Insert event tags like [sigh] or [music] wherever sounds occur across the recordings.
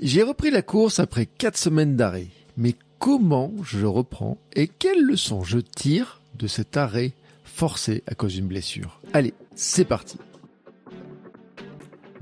J'ai repris la course après 4 semaines d'arrêt. Mais comment je reprends et quelles leçons je tire de cet arrêt forcé à cause d'une blessure? Allez, c'est parti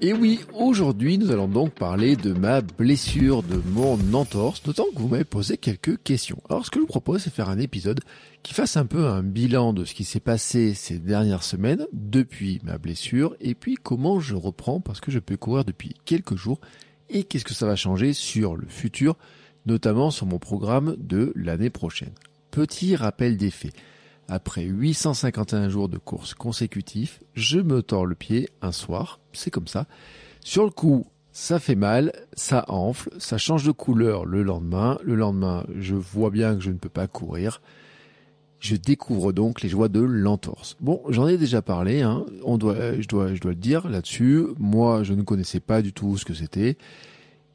Et oui, aujourd'hui nous allons donc parler de ma blessure, de mon entorse, d'autant que vous m'avez posé quelques questions. Alors ce que je vous propose c'est faire un épisode qui fasse un peu un bilan de ce qui s'est passé ces dernières semaines depuis ma blessure et puis comment je reprends parce que je peux courir depuis quelques jours et qu'est-ce que ça va changer sur le futur, notamment sur mon programme de l'année prochaine. Petit rappel des faits. Après 851 jours de course consécutifs, je me tords le pied un soir, c'est comme ça. Sur le coup, ça fait mal, ça enfle, ça change de couleur le lendemain. Le lendemain, je vois bien que je ne peux pas courir. Je découvre donc les joies de l'entorse. Bon, j'en ai déjà parlé, hein. On doit, je dois, je dois le dire là-dessus. Moi, je ne connaissais pas du tout ce que c'était.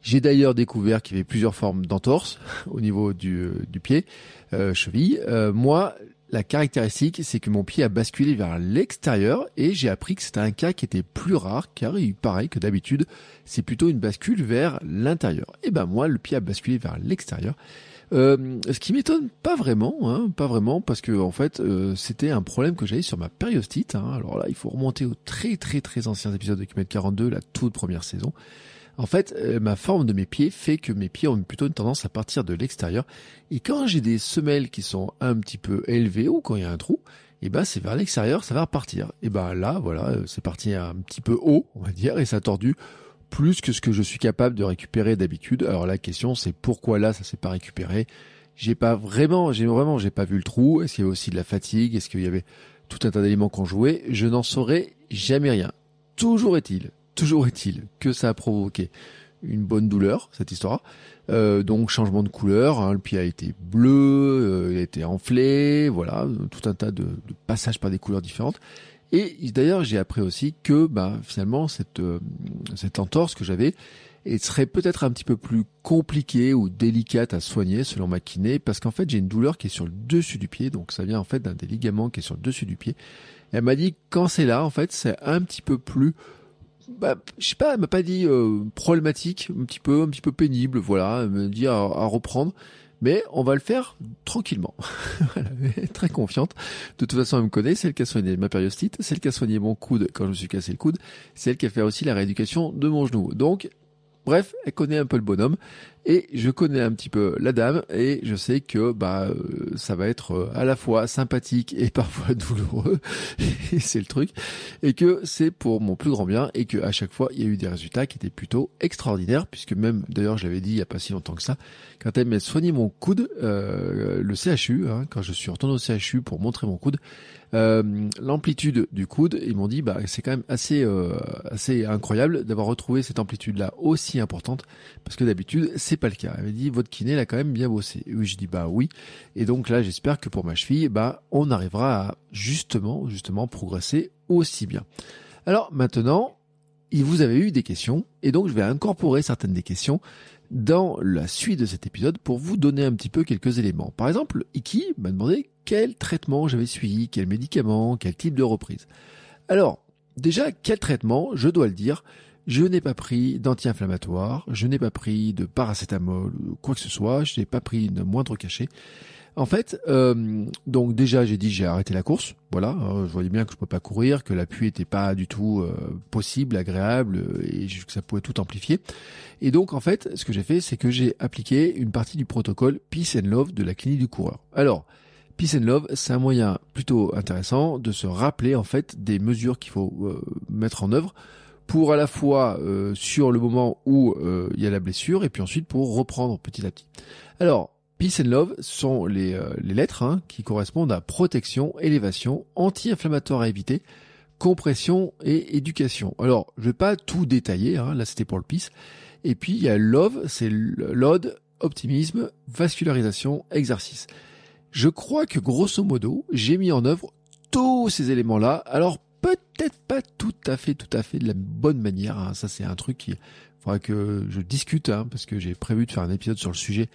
J'ai d'ailleurs découvert qu'il y avait plusieurs formes d'entorse [laughs] au niveau du, du pied, euh, cheville. Euh, moi, la caractéristique, c'est que mon pied a basculé vers l'extérieur et j'ai appris que c'était un cas qui était plus rare car il paraît que d'habitude, c'est plutôt une bascule vers l'intérieur. Et ben moi, le pied a basculé vers l'extérieur. Euh, ce qui m'étonne pas vraiment, hein, pas vraiment, parce que en fait, euh, c'était un problème que j'avais sur ma périostite. Hein. Alors là, il faut remonter aux très très très anciens épisodes de Kilomètre 42, la toute première saison. En fait, euh, ma forme de mes pieds fait que mes pieds ont plutôt une tendance à partir de l'extérieur. Et quand j'ai des semelles qui sont un petit peu élevées ou quand il y a un trou, eh ben c'est vers l'extérieur, ça va repartir. Et ben là, voilà, euh, c'est parti un petit peu haut, on va dire, et ça a tordu plus que ce que je suis capable de récupérer d'habitude. Alors la question c'est pourquoi là ça s'est pas récupéré? J'ai pas vraiment, j'ai vraiment, j'ai pas vu le trou. Est-ce qu'il y avait aussi de la fatigue? Est-ce qu'il y avait tout un tas d'éléments qu'on jouait? Je n'en saurais jamais rien. Toujours est-il Toujours est-il que ça a provoqué une bonne douleur, cette histoire. Euh, donc changement de couleur, hein, le pied a été bleu, euh, il a été enflé, voilà, tout un tas de, passages par des couleurs différentes. Et d'ailleurs, j'ai appris aussi que bah, finalement, cette, euh, cette entorse que j'avais et serait peut-être un petit peu plus compliquée ou délicate à soigner selon ma kiné, parce qu'en fait, j'ai une douleur qui est sur le dessus du pied, donc ça vient en fait d'un des ligaments qui est sur le dessus du pied. Elle m'a dit quand c'est là, en fait, c'est un petit peu plus bah, je sais pas, elle m'a pas dit euh, problématique, un petit peu, un petit peu pénible, voilà, elle me dit à, à reprendre. Mais on va le faire tranquillement. [laughs] voilà, très confiante. De toute façon, elle me connaît, c'est elle qui a soigné ma périostite, c'est elle qui a soigné mon coude quand je me suis cassé le coude, c'est elle qui a fait aussi la rééducation de mon genou. Donc, bref, elle connaît un peu le bonhomme et je connais un petit peu la dame et je sais que bah euh, ça va être euh, à la fois sympathique et [laughs] parfois douloureux. C'est le truc. Et que c'est pour mon plus grand bien et que à chaque fois il y a eu des résultats qui étaient plutôt extraordinaires puisque même d'ailleurs je l'avais dit il y a pas si longtemps que ça quand elle m'a soigné mon coude euh, le CHU hein, quand je suis retourné au CHU pour montrer mon coude euh, l'amplitude du coude ils m'ont dit bah c'est quand même assez euh, assez incroyable d'avoir retrouvé cette amplitude là aussi importante parce que d'habitude c'est pas le cas. Elle m'a dit votre kiné l'a quand même bien bossé. Oui, je dis bah oui. Et donc là, j'espère que pour ma cheville, bah on arrivera à justement, justement progresser aussi bien. Alors maintenant, vous avez eu des questions et donc je vais incorporer certaines des questions dans la suite de cet épisode pour vous donner un petit peu quelques éléments. Par exemple, Iki m'a demandé quel traitement j'avais suivi, quel médicament, quel type de reprise. Alors, déjà, quel traitement, je dois le dire, je n'ai pas pris d'anti-inflammatoire, je n'ai pas pris de paracétamol, quoi que ce soit, je n'ai pas pris de moindre cachet. En fait, euh, donc déjà j'ai dit j'ai arrêté la course, voilà, euh, je voyais bien que je ne pouvais pas courir, que l'appui n'était pas du tout euh, possible, agréable et que ça pouvait tout amplifier. Et donc en fait, ce que j'ai fait, c'est que j'ai appliqué une partie du protocole Peace and Love de la clinique du coureur. Alors, Peace and Love, c'est un moyen plutôt intéressant de se rappeler en fait des mesures qu'il faut mettre en œuvre pour à la fois sur le moment où il y a la blessure et puis ensuite pour reprendre petit à petit. Alors, Peace and Love sont les, euh, les lettres hein, qui correspondent à protection, élévation, anti-inflammatoire à éviter, compression et éducation. Alors, je vais pas tout détailler, hein, là c'était pour le Peace. Et puis il y a Love, c'est l'ode, optimisme, vascularisation, exercice. Je crois que grosso modo, j'ai mis en œuvre tous ces éléments-là. Alors peut-être pas tout à fait, tout à fait de la bonne manière. Hein. Ça c'est un truc qui faudra que je discute, hein, parce que j'ai prévu de faire un épisode sur le sujet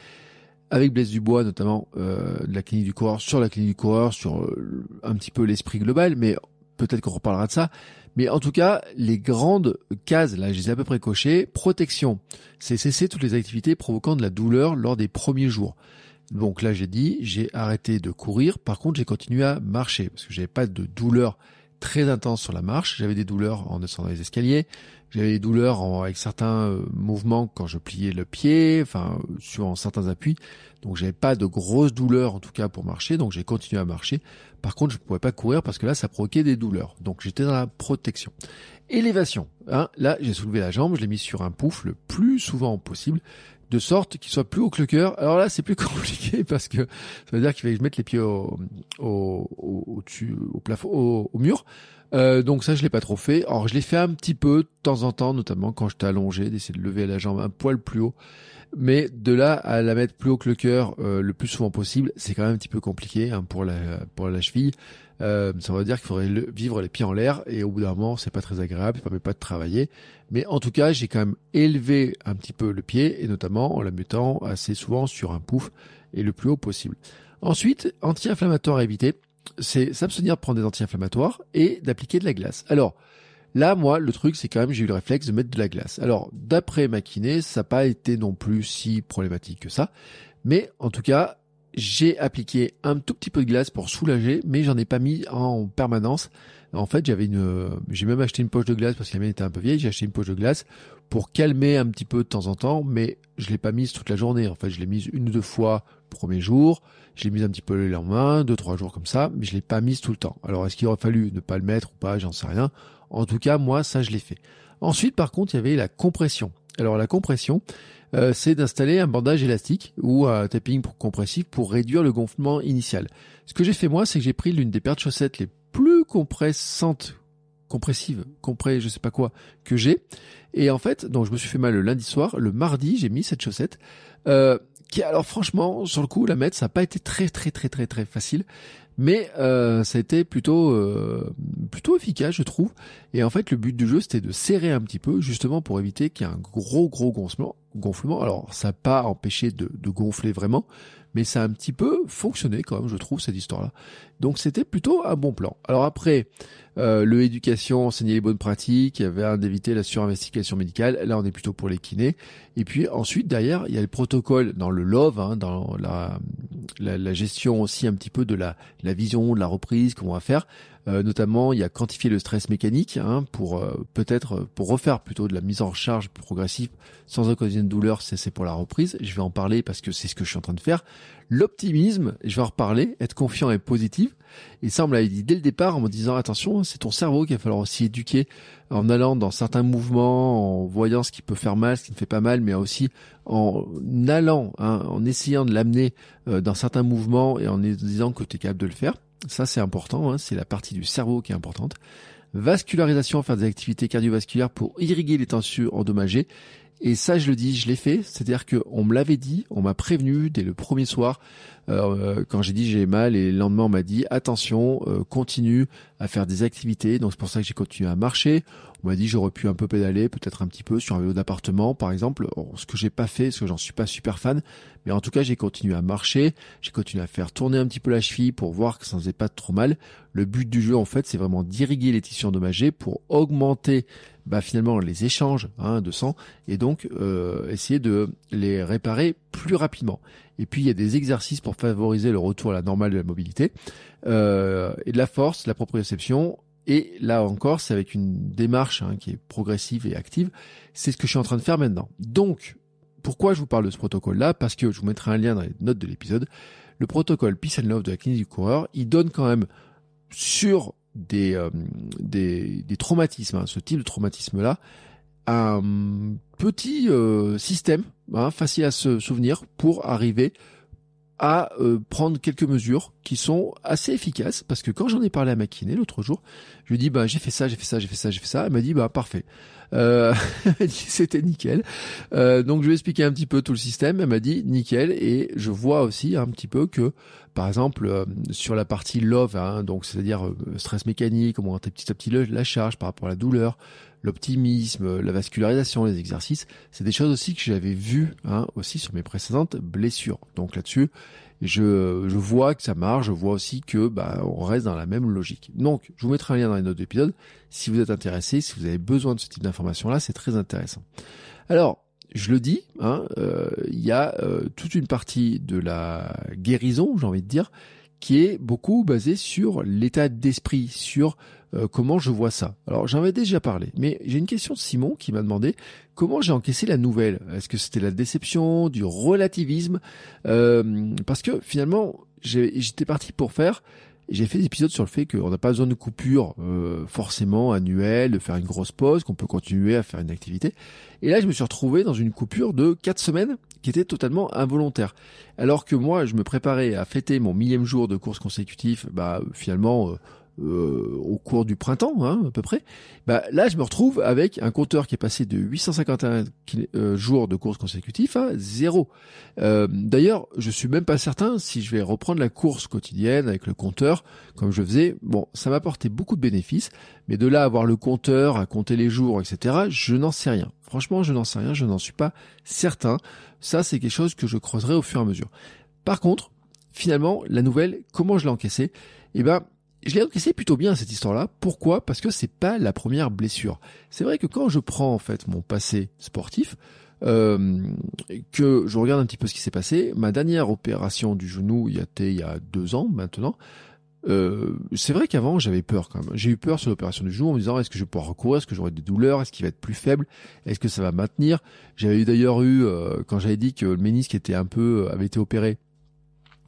avec Blaise Dubois notamment euh, de la clinique du coureur, sur la clinique du coureur, sur euh, un petit peu l'esprit global, mais peut-être qu'on reparlera de ça. Mais en tout cas, les grandes cases, là, je les ai à peu près cochées. Protection, c'est cesser toutes les activités provoquant de la douleur lors des premiers jours. Donc là, j'ai dit, j'ai arrêté de courir. Par contre, j'ai continué à marcher parce que j'avais pas de douleur très intense sur la marche. J'avais des douleurs en descendant les escaliers. J'avais des douleurs avec certains euh, mouvements quand je pliais le pied, enfin sur certains appuis. Donc j'avais pas de grosses douleurs en tout cas pour marcher, donc j'ai continué à marcher. Par contre, je ne pouvais pas courir parce que là, ça provoquait des douleurs. Donc j'étais dans la protection. Élévation. Hein, là, j'ai soulevé la jambe, je l'ai mis sur un pouf le plus souvent possible de sorte qu'il soit plus haut que le cœur. Alors là, c'est plus [laughs] compliqué parce que ça veut dire qu'il fallait que je mette les pieds au, au, au, au plafond, au, au mur. Euh, donc ça, je l'ai pas trop fait. Alors je l'ai fait un petit peu de temps en temps, notamment quand j'étais allongé, d'essayer de lever la jambe un poil plus haut. Mais de là à la mettre plus haut que le cœur euh, le plus souvent possible, c'est quand même un petit peu compliqué hein, pour la pour la cheville. Euh, ça veut dire qu'il faudrait vivre les pieds en l'air et au bout d'un moment, c'est pas très agréable, ça permet pas de travailler. Mais en tout cas, j'ai quand même élevé un petit peu le pied et notamment en la mettant assez souvent sur un pouf et le plus haut possible. Ensuite, anti-inflammatoire à éviter c'est s'abstenir de prendre des anti-inflammatoires et d'appliquer de la glace. Alors, là, moi, le truc, c'est quand même, j'ai eu le réflexe de mettre de la glace. Alors, d'après ma kiné, ça n'a pas été non plus si problématique que ça. Mais, en tout cas, j'ai appliqué un tout petit peu de glace pour soulager, mais j'en ai pas mis en permanence. En fait, j'avais une, j'ai même acheté une poche de glace parce que la mienne était un peu vieille. J'ai acheté une poche de glace pour calmer un petit peu de temps en temps, mais je l'ai pas mise toute la journée. En fait, je l'ai mise une ou deux fois premier jour. Je l'ai mise un petit peu le lendemain, deux, trois jours comme ça, mais je l'ai pas mise tout le temps. Alors, est-ce qu'il aurait fallu ne pas le mettre ou pas? J'en sais rien. En tout cas, moi, ça, je l'ai fait. Ensuite, par contre, il y avait la compression. Alors, la compression, euh, c'est d'installer un bandage élastique ou un tapping compressif pour réduire le gonflement initial. Ce que j'ai fait moi, c'est que j'ai pris l'une des paires de chaussettes les plus compressantes compressive, compré, je sais pas quoi, que j'ai. Et en fait, donc je me suis fait mal le lundi soir. Le mardi, j'ai mis cette chaussette. Euh, alors franchement sur le coup la mettre ça n'a pas été très très très très très facile mais euh, ça a été plutôt euh, plutôt efficace je trouve et en fait le but du jeu c'était de serrer un petit peu justement pour éviter qu'il y ait un gros gros gonflement gonflement alors ça n'a pas empêché de gonfler vraiment mais ça a un petit peu fonctionné quand même, je trouve, cette histoire-là. Donc c'était plutôt un bon plan. Alors après, euh, le éducation, enseigner les bonnes pratiques, avait un d'éviter la surinvestigation médicale, là on est plutôt pour les kinés. Et puis ensuite, derrière, il y a le protocole dans le LOVE, hein, dans la, la, la, gestion aussi un petit peu de la, la vision, de la reprise qu'on va faire. Euh, notamment, il y a quantifier le stress mécanique hein, pour euh, peut-être pour refaire plutôt de la mise en charge progressive sans occasion de douleur. C'est pour la reprise. Je vais en parler parce que c'est ce que je suis en train de faire. L'optimisme, je vais en reparler. Être confiant et positif. On me l'avait dit dès le départ en me disant attention, c'est ton cerveau qu'il va falloir aussi éduquer en allant dans certains mouvements, en voyant ce qui peut faire mal, ce qui ne fait pas mal, mais aussi en allant, hein, en essayant de l'amener euh, dans certains mouvements et en disant que tu es capable de le faire. Ça, c'est important. Hein, c'est la partie du cerveau qui est importante. Vascularisation, faire des activités cardiovasculaires pour irriguer les tensions endommagées. Et ça, je le dis, je l'ai fait. C'est-à-dire qu'on me l'avait dit, on m'a prévenu dès le premier soir, euh, quand j'ai dit j'ai mal, et le lendemain on m'a dit attention, euh, continue à faire des activités. Donc c'est pour ça que j'ai continué à marcher. On m'a dit j'aurais pu un peu pédaler, peut-être un petit peu sur un vélo d'appartement par exemple, ce que j'ai pas fait, parce que j'en suis pas super fan, mais en tout cas j'ai continué à marcher, j'ai continué à faire tourner un petit peu la cheville pour voir que ça ne faisait pas trop mal. Le but du jeu en fait c'est vraiment d'irriguer les tissus endommagés pour augmenter bah, finalement les échanges hein, de sang et donc euh, essayer de les réparer plus rapidement. Et puis il y a des exercices pour favoriser le retour à la normale de la mobilité euh, et de la force, de la proprioception et là encore, c'est avec une démarche hein, qui est progressive et active. C'est ce que je suis en train de faire maintenant. Donc, pourquoi je vous parle de ce protocole-là? Parce que je vous mettrai un lien dans les notes de l'épisode. Le protocole Peace and Love de la clinique du coureur, il donne quand même sur des, euh, des, traumatismes, hein, ce type de traumatisme-là, un petit euh, système hein, facile à se souvenir pour arriver à euh, prendre quelques mesures qui sont assez efficaces parce que quand j'en ai parlé à ma kiné l'autre jour, je lui dis bah j'ai fait ça, j'ai fait ça, j'ai fait ça, j'ai fait ça. Elle m'a dit bah parfait. Euh, [laughs] c'était nickel. Euh, donc je lui ai expliqué un petit peu tout le système. Elle m'a dit nickel et je vois aussi un petit peu que par exemple euh, sur la partie love, hein, donc c'est-à-dire stress mécanique, augmenter petit à petit la charge par rapport à la douleur, l'optimisme, la vascularisation, les exercices, c'est des choses aussi que j'avais vues hein, aussi sur mes précédentes blessures. Donc là-dessus, je, vois que ça marche, je vois aussi que bah, on reste dans la même logique. Donc, je vous mettrai un lien dans les notes d'épisode. Si vous êtes intéressé, si vous avez besoin de ce type d'informations-là, c'est très intéressant. Alors, je le dis, hein, euh, il y a euh, toute une partie de la guérison, j'ai envie de dire, qui est beaucoup basée sur l'état d'esprit, sur euh, comment je vois ça. Alors j'en avais déjà parlé, mais j'ai une question de Simon qui m'a demandé comment j'ai encaissé la nouvelle? Est-ce que c'était la déception, du relativisme? Euh, Parce que finalement, j'étais parti pour faire j'ai fait des épisodes sur le fait qu'on n'a pas besoin de coupure euh, forcément annuelle, de faire une grosse pause, qu'on peut continuer à faire une activité. Et là, je me suis retrouvé dans une coupure de quatre semaines qui était totalement involontaire. Alors que moi, je me préparais à fêter mon millième jour de course consécutif, bah finalement, euh, au cours du printemps, hein, à peu près, bah, là je me retrouve avec un compteur qui est passé de 851 euh, jours de course consécutifs à zéro. Euh, D'ailleurs, je suis même pas certain si je vais reprendre la course quotidienne avec le compteur comme je faisais. Bon, ça m'apportait beaucoup de bénéfices, mais de là avoir le compteur, à compter les jours, etc., je n'en sais rien. Franchement, je n'en sais rien, je n'en suis pas certain. Ça, c'est quelque chose que je creuserai au fur et à mesure. Par contre, finalement, la nouvelle, comment je l'ai encaissée? Eh ben, je l'ai encaissé plutôt bien cette histoire-là. Pourquoi? Parce que c'est pas la première blessure. C'est vrai que quand je prends en fait mon passé sportif, euh, que je regarde un petit peu ce qui s'est passé, ma dernière opération du genou, il y a, il y a deux ans maintenant. Euh, c'est vrai qu'avant j'avais peur quand même. J'ai eu peur sur l'opération du genou en me disant est-ce que je vais pouvoir recourir, est-ce que j'aurai des douleurs, est-ce qu'il va être plus faible, est-ce que ça va maintenir? J'avais d'ailleurs eu euh, quand j'avais dit que le ménisque était un peu avait été opéré,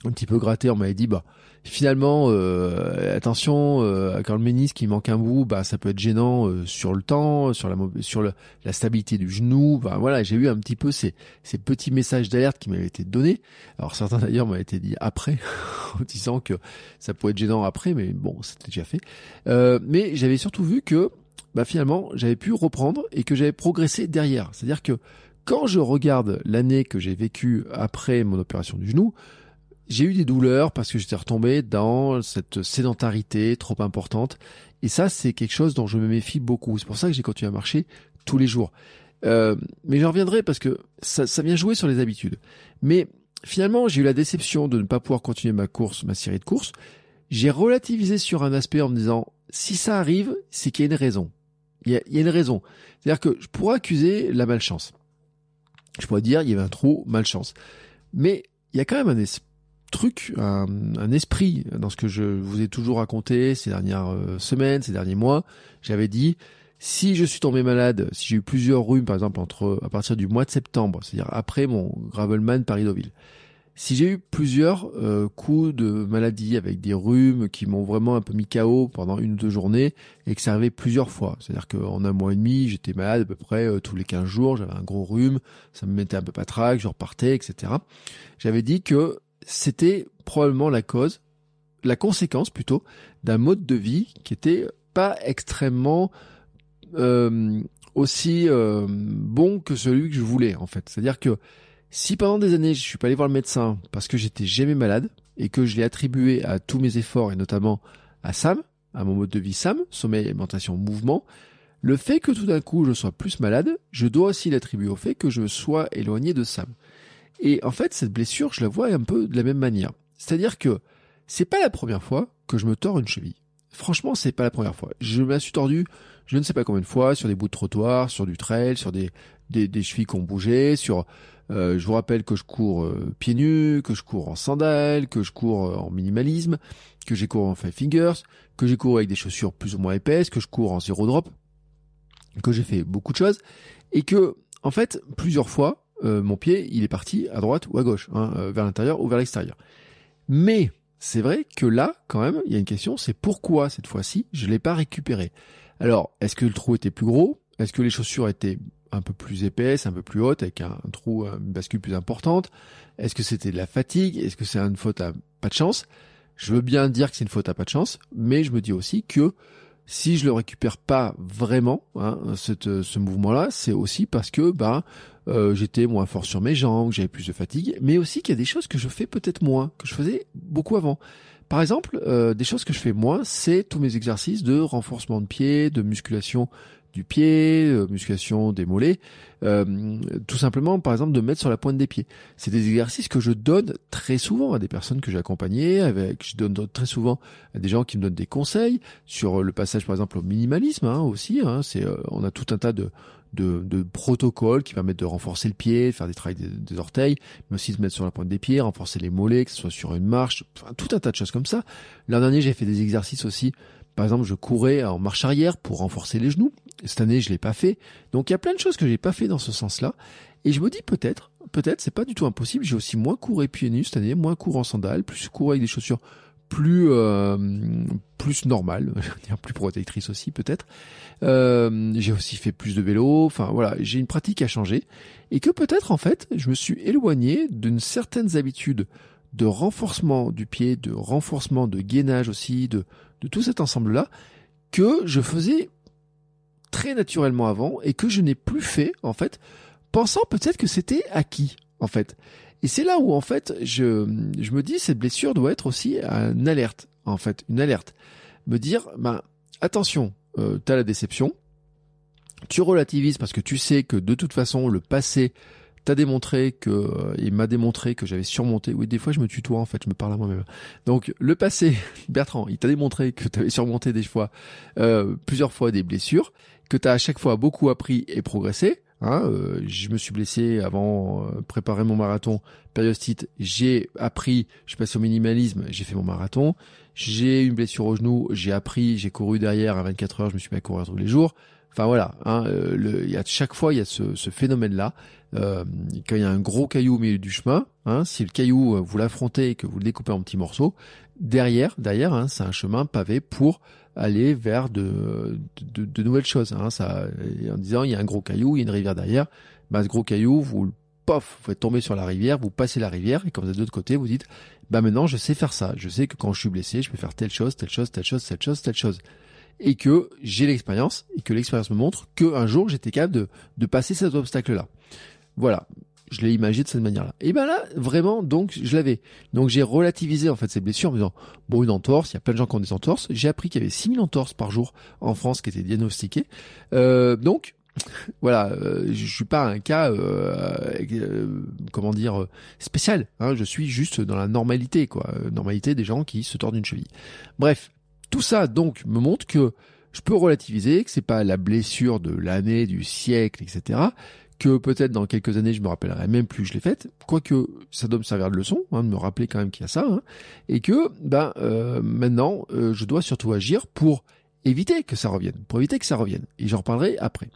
un petit peu gratté, on m'avait dit bah finalement, euh, attention, euh, quand le ménisque il manque un bout, bah ça peut être gênant euh, sur le temps, sur la sur le, la stabilité du genou. Bah voilà, j'ai eu un petit peu ces, ces petits messages d'alerte qui m'avaient été donnés. Alors certains d'ailleurs m'avaient été dit après, [laughs] en disant que ça pouvait être gênant après, mais bon, c'était déjà fait. mais j'avais surtout vu que bah finalement j'avais pu reprendre et que j'avais progressé derrière. C'est-à-dire que quand je regarde l'année que j'ai vécue après mon opération du genou, j'ai eu des douleurs parce que j'étais retombé dans cette sédentarité trop importante. Et ça, c'est quelque chose dont je me méfie beaucoup. C'est pour ça que j'ai continué à marcher tous les jours. Euh, mais j'en reviendrai parce que ça, ça vient jouer sur les habitudes. Mais finalement, j'ai eu la déception de ne pas pouvoir continuer ma course, ma série de courses. J'ai relativisé sur un aspect en me disant, si ça arrive, c'est qu'il y a une raison. Il y a, il y a une raison. C'est-à-dire que je pourrais accuser la malchance. Je pourrais dire, il y avait un trou, malchance. Mais il y a quand même un, truc, un, esprit dans ce que je vous ai toujours raconté ces dernières euh, semaines, ces derniers mois. J'avais dit, si je suis tombé malade, si j'ai eu plusieurs rhumes, par exemple, entre à partir du mois de septembre, c'est-à-dire après mon Gravelman Paris-Deauville, si j'ai eu plusieurs euh, coups de maladie avec des rhumes qui m'ont vraiment un peu mis KO pendant une ou deux journées et que ça arrivait plusieurs fois, c'est-à-dire qu'en un mois et demi, j'étais malade à peu près euh, tous les 15 jours, j'avais un gros rhume, ça me mettait un peu patraque, je repartais, etc. J'avais dit que c'était probablement la cause, la conséquence plutôt, d'un mode de vie qui était pas extrêmement euh, aussi euh, bon que celui que je voulais en fait. C'est-à-dire que si pendant des années je suis pas allé voir le médecin parce que j'étais jamais malade et que je l'ai attribué à tous mes efforts et notamment à Sam, à mon mode de vie SAM, sommeil, alimentation, mouvement, le fait que tout d'un coup je sois plus malade, je dois aussi l'attribuer au fait que je sois éloigné de Sam. Et en fait, cette blessure, je la vois un peu de la même manière. C'est-à-dire que c'est pas la première fois que je me tords une cheville. Franchement, c'est pas la première fois. Je me suis tordu, je ne sais pas combien de fois, sur des bouts de trottoir, sur du trail, sur des, des, des chevilles qui ont bougé, sur, euh, je vous rappelle que je cours euh, pieds nus, que je cours en sandales, que je cours euh, en minimalisme, que j'ai cours en five fingers, que j'ai cours avec des chaussures plus ou moins épaisses, que je cours en zéro drop, que j'ai fait beaucoup de choses, et que, en fait, plusieurs fois, mon pied, il est parti à droite ou à gauche, hein, vers l'intérieur ou vers l'extérieur. Mais c'est vrai que là, quand même, il y a une question, c'est pourquoi cette fois-ci, je l'ai pas récupéré. Alors, est-ce que le trou était plus gros? Est-ce que les chaussures étaient un peu plus épaisses, un peu plus hautes, avec un, trou, une bascule plus importante? Est-ce que c'était de la fatigue? Est-ce que c'est une faute à pas de chance? Je veux bien dire que c'est une faute à pas de chance, mais je me dis aussi que si je le récupère pas vraiment, hein, ce mouvement-là, c'est aussi parce que bah euh, j'étais moins fort sur mes jambes, j'avais plus de fatigue, mais aussi qu'il y a des choses que je fais peut-être moins, que je faisais beaucoup avant. Par exemple, euh, des choses que je fais moins, c'est tous mes exercices de renforcement de pied, de musculation du pied, euh, musculation des mollets, euh, tout simplement par exemple de mettre sur la pointe des pieds. C'est des exercices que je donne très souvent à des personnes que j'ai accompagnées, avec je donne très souvent à des gens qui me donnent des conseils sur le passage par exemple au minimalisme hein, aussi. Hein, c'est euh, on a tout un tas de de, de, protocoles qui permettent de renforcer le pied, faire des travails des, orteils, mais aussi de mettre sur la pointe des pieds, renforcer les mollets, que ce soit sur une marche, enfin, tout un tas de choses comme ça. L'an dernier, j'ai fait des exercices aussi par exemple, je courais en marche arrière pour renforcer les genoux. Cette année, je l'ai pas fait. Donc, il y a plein de choses que j'ai pas fait dans ce sens-là. Et je me dis peut-être, peut-être, c'est pas du tout impossible. J'ai aussi moins couru pieds nus cette année, moins couru en sandales, plus couru avec des chaussures plus euh, plus normales, [laughs] plus protectrices aussi peut-être. Euh, j'ai aussi fait plus de vélo. Enfin voilà, j'ai une pratique à changer et que peut-être en fait, je me suis éloigné d'une certaines habitudes de renforcement du pied, de renforcement de gainage aussi, de de tout cet ensemble-là que je faisais très naturellement avant et que je n'ai plus fait, en fait, pensant peut-être que c'était acquis, en fait. Et c'est là où, en fait, je, je me dis, cette blessure doit être aussi une alerte, en fait, une alerte. Me dire, ben, attention, euh, t'as la déception, tu relativises parce que tu sais que de toute façon, le passé t'as démontré que euh, il m'a démontré que j'avais surmonté. Oui, des fois je me tutoie en fait, je me parle à moi-même. Donc le passé, [laughs] Bertrand, il t'a démontré que t'avais surmonté des fois euh, plusieurs fois des blessures, que t'as à chaque fois beaucoup appris et progressé. Hein, euh, je me suis blessé avant euh, préparer mon marathon périostite. J'ai appris, je passé au minimalisme, j'ai fait mon marathon. J'ai une blessure au genou, j'ai appris, j'ai couru derrière à 24 heures, je me suis mis à courir tous les jours. Enfin voilà, hein, euh, le, y a, chaque fois il y a ce, ce phénomène-là. Euh, quand il y a un gros caillou au milieu du chemin, hein, si le caillou euh, vous l'affrontez et que vous le découpez en petits morceaux, derrière, derrière, hein, c'est un chemin pavé pour aller vers de, de, de nouvelles choses. Hein, ça, en disant il y a un gros caillou, il y a une rivière derrière, bah, ce gros caillou, vous pof, vous faites tomber sur la rivière, vous passez la rivière et quand vous êtes de l'autre côté, vous dites bah maintenant je sais faire ça, je sais que quand je suis blessé, je peux faire telle chose, telle chose, telle chose, telle chose, telle chose et que j'ai l'expérience et que l'expérience me montre qu'un jour j'étais capable de, de passer cet obstacle-là. Voilà. Je l'ai imaginé de cette manière-là. Et ben là, vraiment, donc, je l'avais. Donc, j'ai relativisé, en fait, ces blessures en me disant, bon, une entorse, il y a plein de gens qui ont des entorses. J'ai appris qu'il y avait 6000 entorses par jour en France qui étaient diagnostiquées. Euh, donc, [laughs] voilà, euh, je suis pas un cas, euh, euh comment dire, spécial. Hein, je suis juste dans la normalité, quoi. Normalité des gens qui se tordent une cheville. Bref, tout ça donc me montre que je peux relativiser, que c'est pas la blessure de l'année, du siècle, etc. Que peut-être dans quelques années je me rappellerai même plus je l'ai faite, quoique ça doit me servir de leçon, hein, de me rappeler quand même qu'il y a ça, hein, et que ben euh, maintenant euh, je dois surtout agir pour éviter que ça revienne, pour éviter que ça revienne. Et j'en reparlerai après.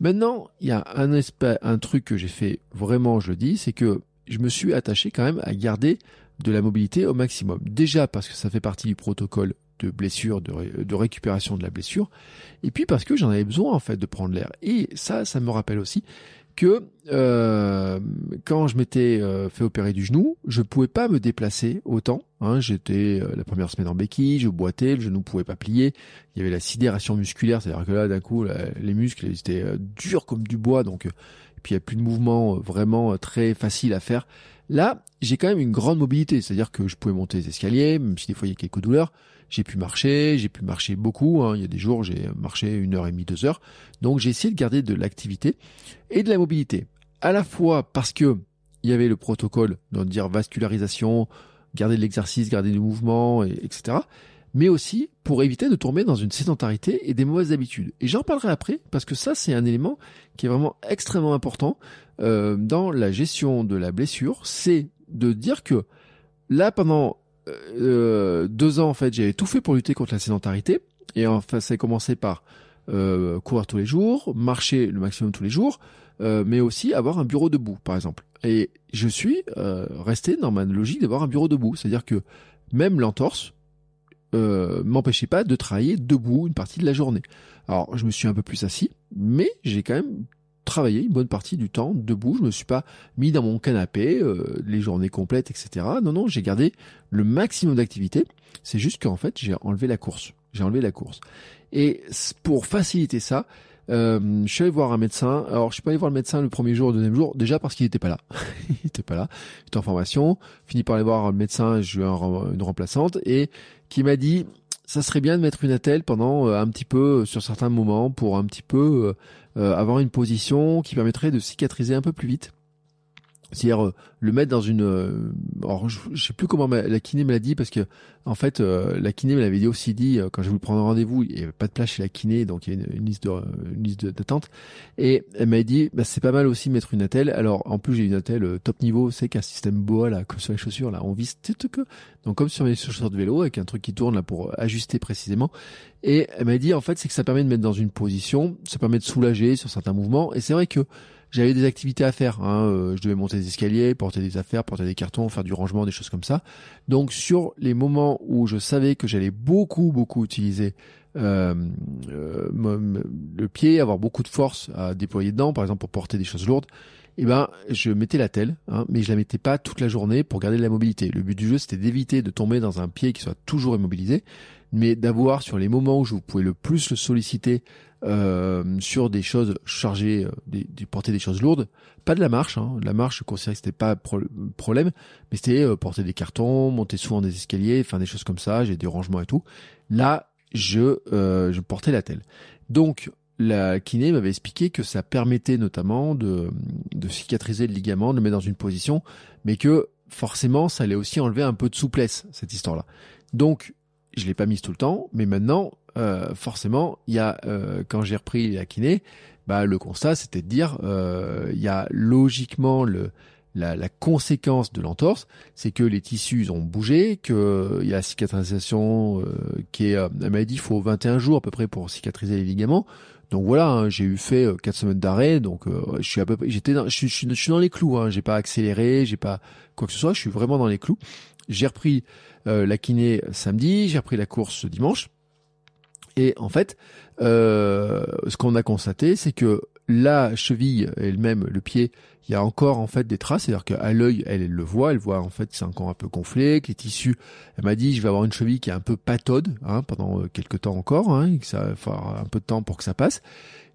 Maintenant, il y a un aspect, un truc que j'ai fait vraiment, je le dis, c'est que je me suis attaché quand même à garder de la mobilité au maximum. Déjà parce que ça fait partie du protocole de blessure, de, récupération de la blessure, et puis parce que j'en avais besoin en fait de prendre l'air. Et ça, ça me rappelle aussi que euh, quand je m'étais euh, fait opérer du genou, je pouvais pas me déplacer autant. Hein, J'étais euh, la première semaine en béquille, je boitais, le genou pouvait pas plier. Il y avait la sidération musculaire, c'est-à-dire que là, d'un coup, les muscles étaient durs comme du bois, donc puis il n'y a plus de mouvement vraiment très facile à faire. Là, j'ai quand même une grande mobilité, c'est-à-dire que je pouvais monter les escaliers, même si des fois il y a quelques douleurs. J'ai pu marcher, j'ai pu marcher beaucoup. Hein. Il y a des jours j'ai marché une heure et demie, deux heures. Donc j'ai essayé de garder de l'activité et de la mobilité, à la fois parce que il y avait le protocole, de dire vascularisation, garder de l'exercice, garder du mouvement, etc. Mais aussi pour éviter de tomber dans une sédentarité et des mauvaises habitudes. Et j'en parlerai après parce que ça c'est un élément qui est vraiment extrêmement important euh, dans la gestion de la blessure, c'est de dire que là pendant deux ans en fait j'avais tout fait pour lutter contre la sédentarité et enfin ça a commencé par euh, courir tous les jours, marcher le maximum tous les jours, euh, mais aussi avoir un bureau debout par exemple. Et je suis euh, resté dans ma logique d'avoir un bureau debout, c'est-à-dire que même l'entorse euh, m'empêchait pas de travailler debout une partie de la journée. Alors je me suis un peu plus assis, mais j'ai quand même travaillé une bonne partie du temps debout. Je me suis pas mis dans mon canapé euh, les journées complètes, etc. Non, non, j'ai gardé le maximum d'activité. C'est juste qu'en fait j'ai enlevé la course. J'ai enlevé la course. Et pour faciliter ça, euh, je suis allé voir un médecin. Alors, je suis pas allé voir le médecin le premier jour, le deuxième jour, déjà parce qu'il n'était pas là. [laughs] il était pas là. J'étais en formation. Fini par aller voir le médecin. J'ai eu une remplaçante et qui m'a dit ça serait bien de mettre une attelle pendant euh, un petit peu sur certains moments pour un petit peu euh, avoir une position qui permettrait de cicatriser un peu plus vite. C'est-à-dire euh, le mettre dans une. Euh, alors je, sais plus comment la kiné me l'a dit parce que en fait euh, la kiné me l'avait aussi dit quand je voulais prendre rendez-vous, il y avait pas de place chez la kiné donc il y a une, liste de une liste d'attente et elle m'a dit bah, c'est pas mal aussi mettre une attelle. Alors en plus j'ai une attelle top niveau, c'est qu'un système boa là comme sur les chaussures là, on vise que donc comme sur mes chaussures de vélo avec un truc qui tourne là pour ajuster précisément. Et elle m'a dit en fait c'est que ça permet de mettre dans une position, ça permet de soulager sur certains mouvements et c'est vrai que j'avais des activités à faire. Hein. Euh, je devais monter des escaliers, porter des affaires, porter des cartons, faire du rangement, des choses comme ça. Donc sur les moments où je savais que j'allais beaucoup, beaucoup utiliser euh, euh le pied, avoir beaucoup de force à déployer dedans, par exemple pour porter des choses lourdes, eh ben je mettais la telle, hein, mais je la mettais pas toute la journée pour garder de la mobilité. Le but du jeu c'était d'éviter de tomber dans un pied qui soit toujours immobilisé, mais d'avoir sur les moments où je pouvais le plus le solliciter euh, sur des choses chargées, euh, des, des, porter des choses lourdes, pas de la marche. Hein. La marche, je considérais que c'était pas pro problème, mais c'était euh, porter des cartons, monter souvent des escaliers, enfin des choses comme ça. J'ai des rangements et tout. Là, je je portais la telle. Donc la kiné m'avait expliqué que ça permettait notamment de, de cicatriser le ligament, de le mettre dans une position, mais que forcément ça allait aussi enlever un peu de souplesse cette histoire-là. Donc je l'ai pas mise tout le temps, mais maintenant euh, forcément, il y a euh, quand j'ai repris la kiné, bah le constat c'était de dire euh, il y a logiquement le la, la conséquence de l'entorse, c'est que les tissus ont bougé, que il y a la cicatrisation qui est, m'a dit, il faut 21 jours à peu près pour cicatriser les ligaments. Donc voilà, hein, j'ai eu fait quatre semaines d'arrêt, donc je suis à peu près, j'étais, je, je, je, suis dans les clous. Hein, j'ai pas accéléré, j'ai pas quoi que ce soit, je suis vraiment dans les clous. J'ai repris la kiné samedi, j'ai repris la course dimanche. Et en fait, euh, ce qu'on a constaté, c'est que la cheville elle-même, le pied, il y a encore en fait des traces, c'est-à-dire qu'à l'œil, elle, elle, le voit, elle voit en fait c'est encore un peu gonflé, que les tissus, elle m'a dit je vais avoir une cheville qui est un peu pataude hein, pendant euh, quelques temps encore, hein, et que ça va falloir un peu de temps pour que ça passe.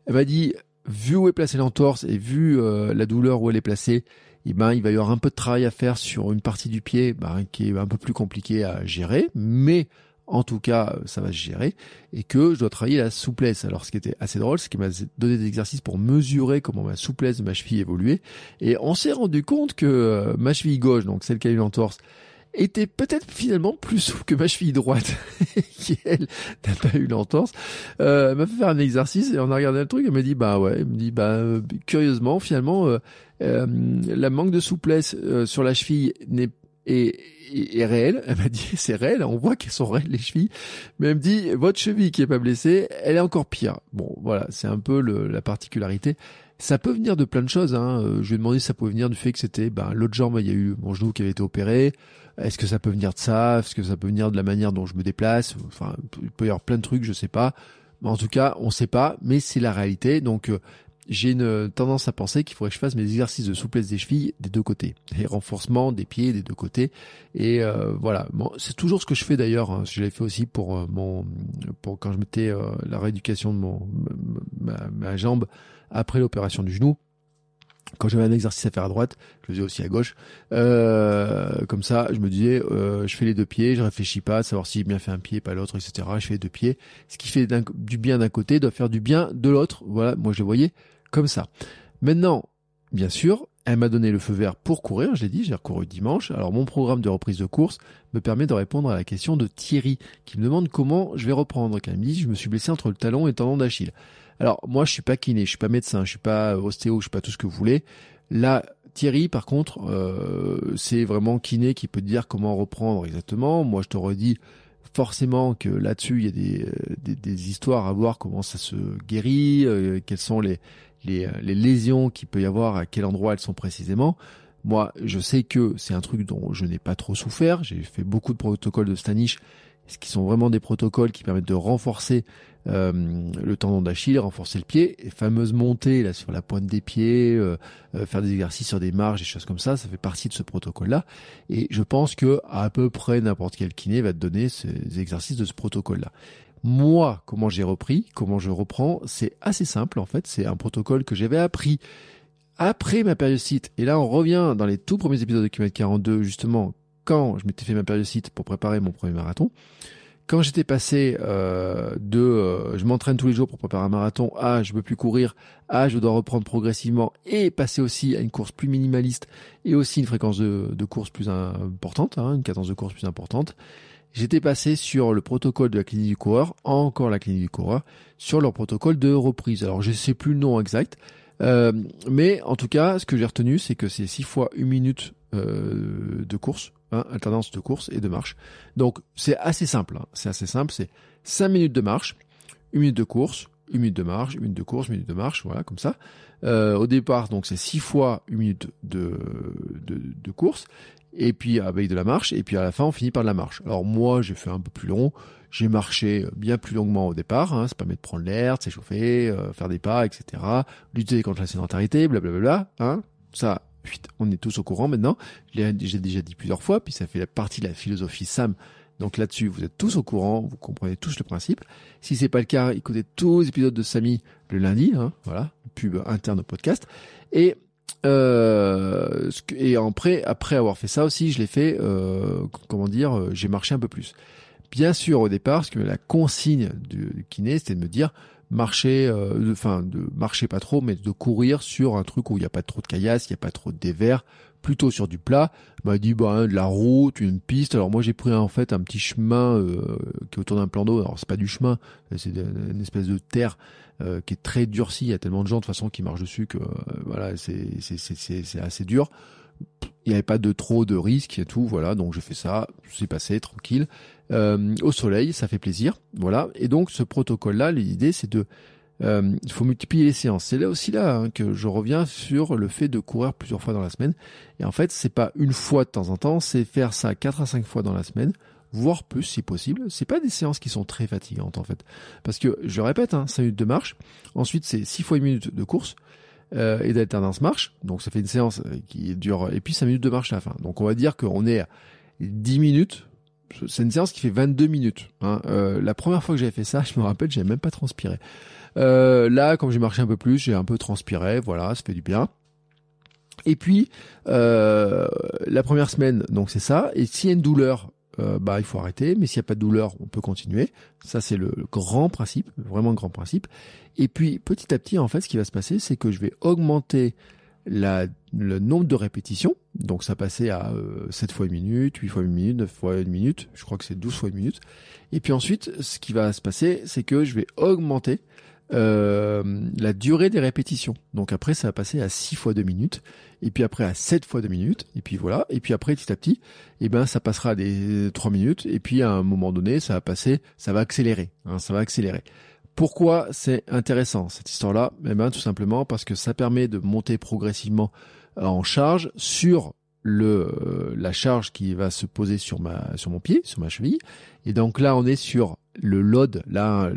Elle m'a dit vu où est placée l'entorse et vu euh, la douleur où elle est placée, eh ben, il va y avoir un peu de travail à faire sur une partie du pied ben, qui est un peu plus compliqué à gérer, mais en tout cas, ça va se gérer, et que je dois travailler la souplesse. Alors, ce qui était assez drôle, c'est qu'il m'a donné des exercices pour mesurer comment ma souplesse de ma cheville évoluait, et on s'est rendu compte que euh, ma cheville gauche, donc celle qui a eu l'entorse, était peut-être finalement plus souple que ma cheville droite, [laughs] qui elle n'a pas eu l'entorse. Euh, elle m'a fait faire un exercice et on a regardé le truc. Elle m'a dit bah ouais, elle me dit bah euh, curieusement finalement euh, euh, la manque de souplesse sur la cheville n'est et, et, réelle. Elle m'a dit c'est réel, on voit qu'elles sont réelles les chevilles. Mais elle me dit votre cheville qui est pas blessée, elle est encore pire. Bon voilà, c'est un peu le, la particularité. Ça peut venir de plein de choses. Hein. Euh, je lui ai demandé si ça pouvait venir du fait que c'était ben, l'autre jambe, il y a eu mon genou qui avait été opéré. Est-ce que ça peut venir de ça? Est-ce que ça peut venir de la manière dont je me déplace? Enfin, il peut y avoir plein de trucs, je sais pas. En tout cas, on sait pas, mais c'est la réalité. Donc, euh, j'ai une tendance à penser qu'il faudrait que je fasse mes exercices de souplesse des chevilles des deux côtés, et renforcement des pieds des deux côtés. Et euh, voilà, bon, c'est toujours ce que je fais d'ailleurs. Hein. Je l'ai fait aussi pour euh, mon, pour quand je mettais euh, la rééducation de mon ma, jambe après l'opération du genou. quand j'avais un exercice à faire à droite, je le faisais aussi à gauche. Euh, comme ça, je me disais, je fais les deux pieds, je réfléchis pas à savoir si j'ai bien fait un pied, pas l'autre, etc. Je fais les deux pieds. Ce qui fait du bien d'un côté doit faire du bien de l'autre. Voilà, moi je le voyais comme ça. Maintenant, bien sûr, elle m'a donné le feu vert pour courir, je l'ai dit, j'ai recouru dimanche. Alors mon programme de reprise de course me permet de répondre à la question de Thierry, qui me demande comment je vais reprendre. Quand il me dit, je me suis blessé entre le talon et le tendon d'Achille. Alors moi je suis pas kiné, je suis pas médecin, je suis pas ostéo, je suis pas tout ce que vous voulez. Là Thierry par contre euh, c'est vraiment kiné qui peut dire comment reprendre exactement. Moi je t'aurais dit forcément que là-dessus il y a des, euh, des, histoires à voir comment ça se guérit, euh, quelles sont les, les, les lésions qu'il peut y avoir, à quel endroit elles sont précisément. Moi, je sais que c'est un truc dont je n'ai pas trop souffert. J'ai fait beaucoup de protocoles de Stanish ce qui sont vraiment des protocoles qui permettent de renforcer euh, le tendon d'Achille, renforcer le pied, et fameuse montée là sur la pointe des pieds, euh, euh, faire des exercices sur des marges, des choses comme ça, ça fait partie de ce protocole-là. Et je pense que à peu près n'importe quel kiné va te donner ces exercices de ce protocole-là. Moi, comment j'ai repris, comment je reprends, c'est assez simple en fait. C'est un protocole que j'avais appris après ma périostite. Et là, on revient dans les tout premiers épisodes de Kilomètre 42, justement, quand je m'étais fait ma périodicite pour préparer mon premier marathon, quand j'étais passé euh, de euh, je m'entraîne tous les jours pour préparer un marathon à je veux plus courir à je dois reprendre progressivement et passer aussi à une course plus minimaliste et aussi une fréquence de, de course plus importante, hein, une cadence de course plus importante, j'étais passé sur le protocole de la clinique du coureur, encore la clinique du coureur, sur leur protocole de reprise. Alors je sais plus le nom exact, euh, mais en tout cas, ce que j'ai retenu, c'est que c'est six fois une minute euh, de course Hein, alternance de course et de marche. Donc c'est assez simple, hein. c'est assez simple, c'est 5 minutes de marche, 1 minute de course, 1 minute de marche, 1 minute de course, 1 minute de marche, voilà, comme ça. Euh, au départ, donc c'est 6 fois 1 minute de, de, de, course, et puis avec de la marche, et puis à la fin on finit par de la marche. Alors moi j'ai fait un peu plus long, j'ai marché bien plus longuement au départ, hein, ça permet de prendre l'air, de s'échauffer, euh, faire des pas, etc. Lutter contre la sédentarité, blablabla, hein, ça on est tous au courant maintenant. J'ai déjà dit plusieurs fois, puis ça fait partie de la philosophie SAM. Donc là-dessus, vous êtes tous au courant, vous comprenez tous le principe. Si c'est pas le cas, écoutez tous les épisodes de Samy le lundi, hein, voilà, pub interne au podcast. Et euh, après, avoir fait ça aussi, je l'ai fait, euh, comment dire, euh, j'ai marché un peu plus. Bien sûr, au départ, parce que la consigne du kiné, c'était de me dire, marcher, enfin de marcher pas trop, mais de courir sur un truc où il n'y a pas trop de caillasse, il n'y a pas trop de dévers, plutôt sur du plat. m'a dit bah hein, de la route, une piste. Alors moi j'ai pris en fait un petit chemin euh, qui est autour d'un plan d'eau. Alors c'est pas du chemin, c'est une espèce de terre euh, qui est très durcie. Il y a tellement de gens de toute façon qui marchent dessus que voilà c'est c'est c'est assez dur il n'y avait pas de trop de risques et tout, voilà. Donc je fais ça, c'est passé tranquille. Euh, au soleil, ça fait plaisir, voilà. Et donc ce protocole-là, l'idée c'est de, euh, il faut multiplier les séances. C'est là aussi là hein, que je reviens sur le fait de courir plusieurs fois dans la semaine. Et en fait, c'est pas une fois de temps en temps, c'est faire ça quatre à cinq fois dans la semaine, voire plus si possible. C'est pas des séances qui sont très fatigantes en fait, parce que je répète, hein, 5 minutes de marche. Ensuite, c'est 6 fois une minute de course. Euh, et d'alternance marche. Donc ça fait une séance euh, qui dure et puis 5 minutes de marche à la fin. Donc on va dire qu'on est à 10 minutes. C'est une séance qui fait 22 minutes. Hein. Euh, la première fois que j'avais fait ça, [laughs] je me rappelle, j'avais même pas transpiré. Là, comme j'ai marché un peu plus, j'ai un peu transpiré. Voilà, ça fait du bien. Et puis la première semaine, donc c'est ça. Et s'il y a une douleur, bah il faut arrêter. Mais s'il n'y a pas de douleur, on peut continuer. Ça c'est le, grand principe, vraiment le grand principe. Et puis petit à petit, en fait, ce qui va se passer, c'est que je vais augmenter le nombre de répétitions. Donc ça passait à euh, 7 fois une minute, 8 fois une minute, 9 fois une minute, je crois que c'est 12 fois une minute. Et puis ensuite, ce qui va se passer, c'est que je vais augmenter euh, la durée des répétitions. Donc après, ça va passer à 6 fois 2 minutes, et puis après à 7 fois 2 minutes, et puis voilà. Et puis après, petit à petit, eh ben, ça passera à des 3 minutes, et puis à un moment donné, ça va passer, ça va accélérer. Hein, ça va accélérer. Pourquoi c'est intéressant cette histoire-là? Eh bien, tout simplement parce que ça permet de monter progressivement euh, en charge sur le euh, la charge qui va se poser sur ma sur mon pied, sur ma cheville. Et donc là, on est sur le load, là,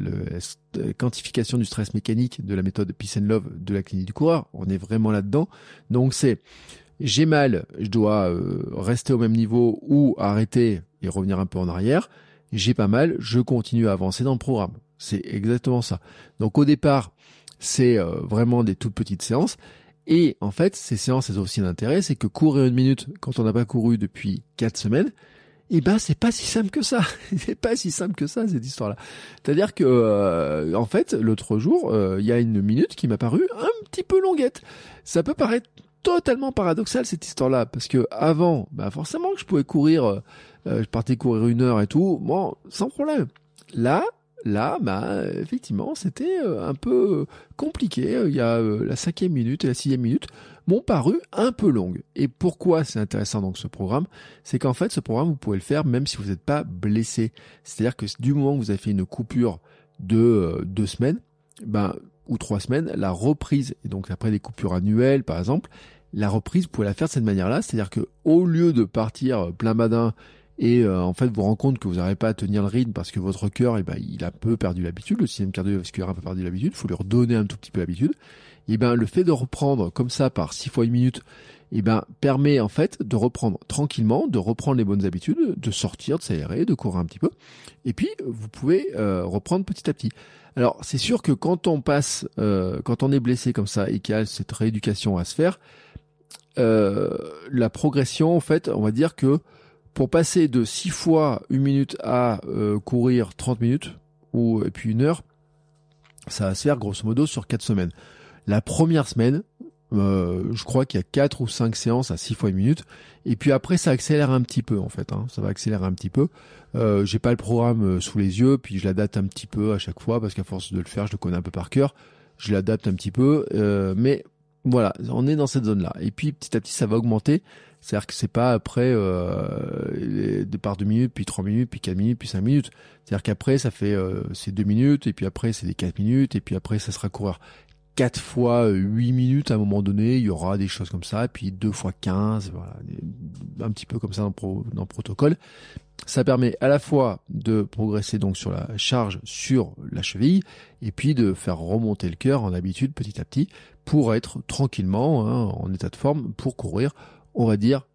la quantification du stress mécanique de la méthode Peace and Love de la clinique du coureur. On est vraiment là-dedans. Donc c'est j'ai mal, je dois euh, rester au même niveau ou arrêter et revenir un peu en arrière. J'ai pas mal, je continue à avancer dans le programme. C'est exactement ça. Donc au départ, c'est euh, vraiment des toutes petites séances. Et en fait, ces séances, elles ont aussi un intérêt, c'est que courir une minute quand on n'a pas couru depuis quatre semaines, eh ben c'est pas si simple que ça. [laughs] c'est pas si simple que ça cette histoire-là. C'est-à-dire que euh, en fait, l'autre jour, euh, il y a une minute qui m'a paru un petit peu longuette. Ça peut paraître totalement paradoxal cette histoire-là parce que avant, bah forcément que je pouvais courir, euh, je partais courir une heure et tout, bon, sans problème. Là, là, bah effectivement, c'était un peu compliqué. Il y a la cinquième minute et la sixième minute m'ont paru un peu longues. Et pourquoi c'est intéressant donc ce programme C'est qu'en fait ce programme vous pouvez le faire même si vous n'êtes pas blessé. C'est-à-dire que du moment que vous avez fait une coupure de euh, deux semaines, ben ou trois semaines, la reprise et donc après des coupures annuelles par exemple, la reprise vous pouvez la faire de cette manière-là, c'est-à-dire que au lieu de partir plein badin et euh, en fait vous rendez compte que vous n'arrivez pas à tenir le rythme parce que votre cœur eh ben, il a un peu perdu l'habitude, le système cardiovasculaire a un peu perdu l'habitude, il faut lui redonner un tout petit peu l'habitude eh ben le fait de reprendre comme ça par six fois une minute, eh ben permet en fait de reprendre tranquillement, de reprendre les bonnes habitudes, de sortir, de s'aérer, de courir un petit peu, et puis vous pouvez euh, reprendre petit à petit. Alors c'est sûr que quand on passe, euh, quand on est blessé comme ça et qu'il y a cette rééducation à se faire, euh, la progression en fait, on va dire que pour passer de six fois une minute à courir 30 minutes ou et puis une heure, ça va se faire grosso modo sur quatre semaines. La première semaine, euh, je crois qu'il y a quatre ou cinq séances à 6 fois une minute. Et puis après, ça accélère un petit peu en fait. Hein. Ça va accélérer un petit peu. Euh, j'ai pas le programme euh, sous les yeux, puis je l'adapte un petit peu à chaque fois parce qu'à force de le faire, je le connais un peu par cœur. Je l'adapte un petit peu, euh, mais voilà, on est dans cette zone-là. Et puis petit à petit, ça va augmenter. C'est-à-dire que c'est pas après euh, départ de minutes, puis 3 minutes, puis 4 minutes, puis 5 minutes. C'est-à-dire qu'après, ça fait euh, c'est 2 minutes, et puis après, c'est des 4 minutes, et puis après, ça sera coureur. 4 fois 8 minutes à un moment donné, il y aura des choses comme ça, et puis 2 fois 15, voilà, un petit peu comme ça dans, dans le protocole. Ça permet à la fois de progresser donc sur la charge sur la cheville, et puis de faire remonter le cœur en habitude petit à petit pour être tranquillement hein, en état de forme pour courir, on va dire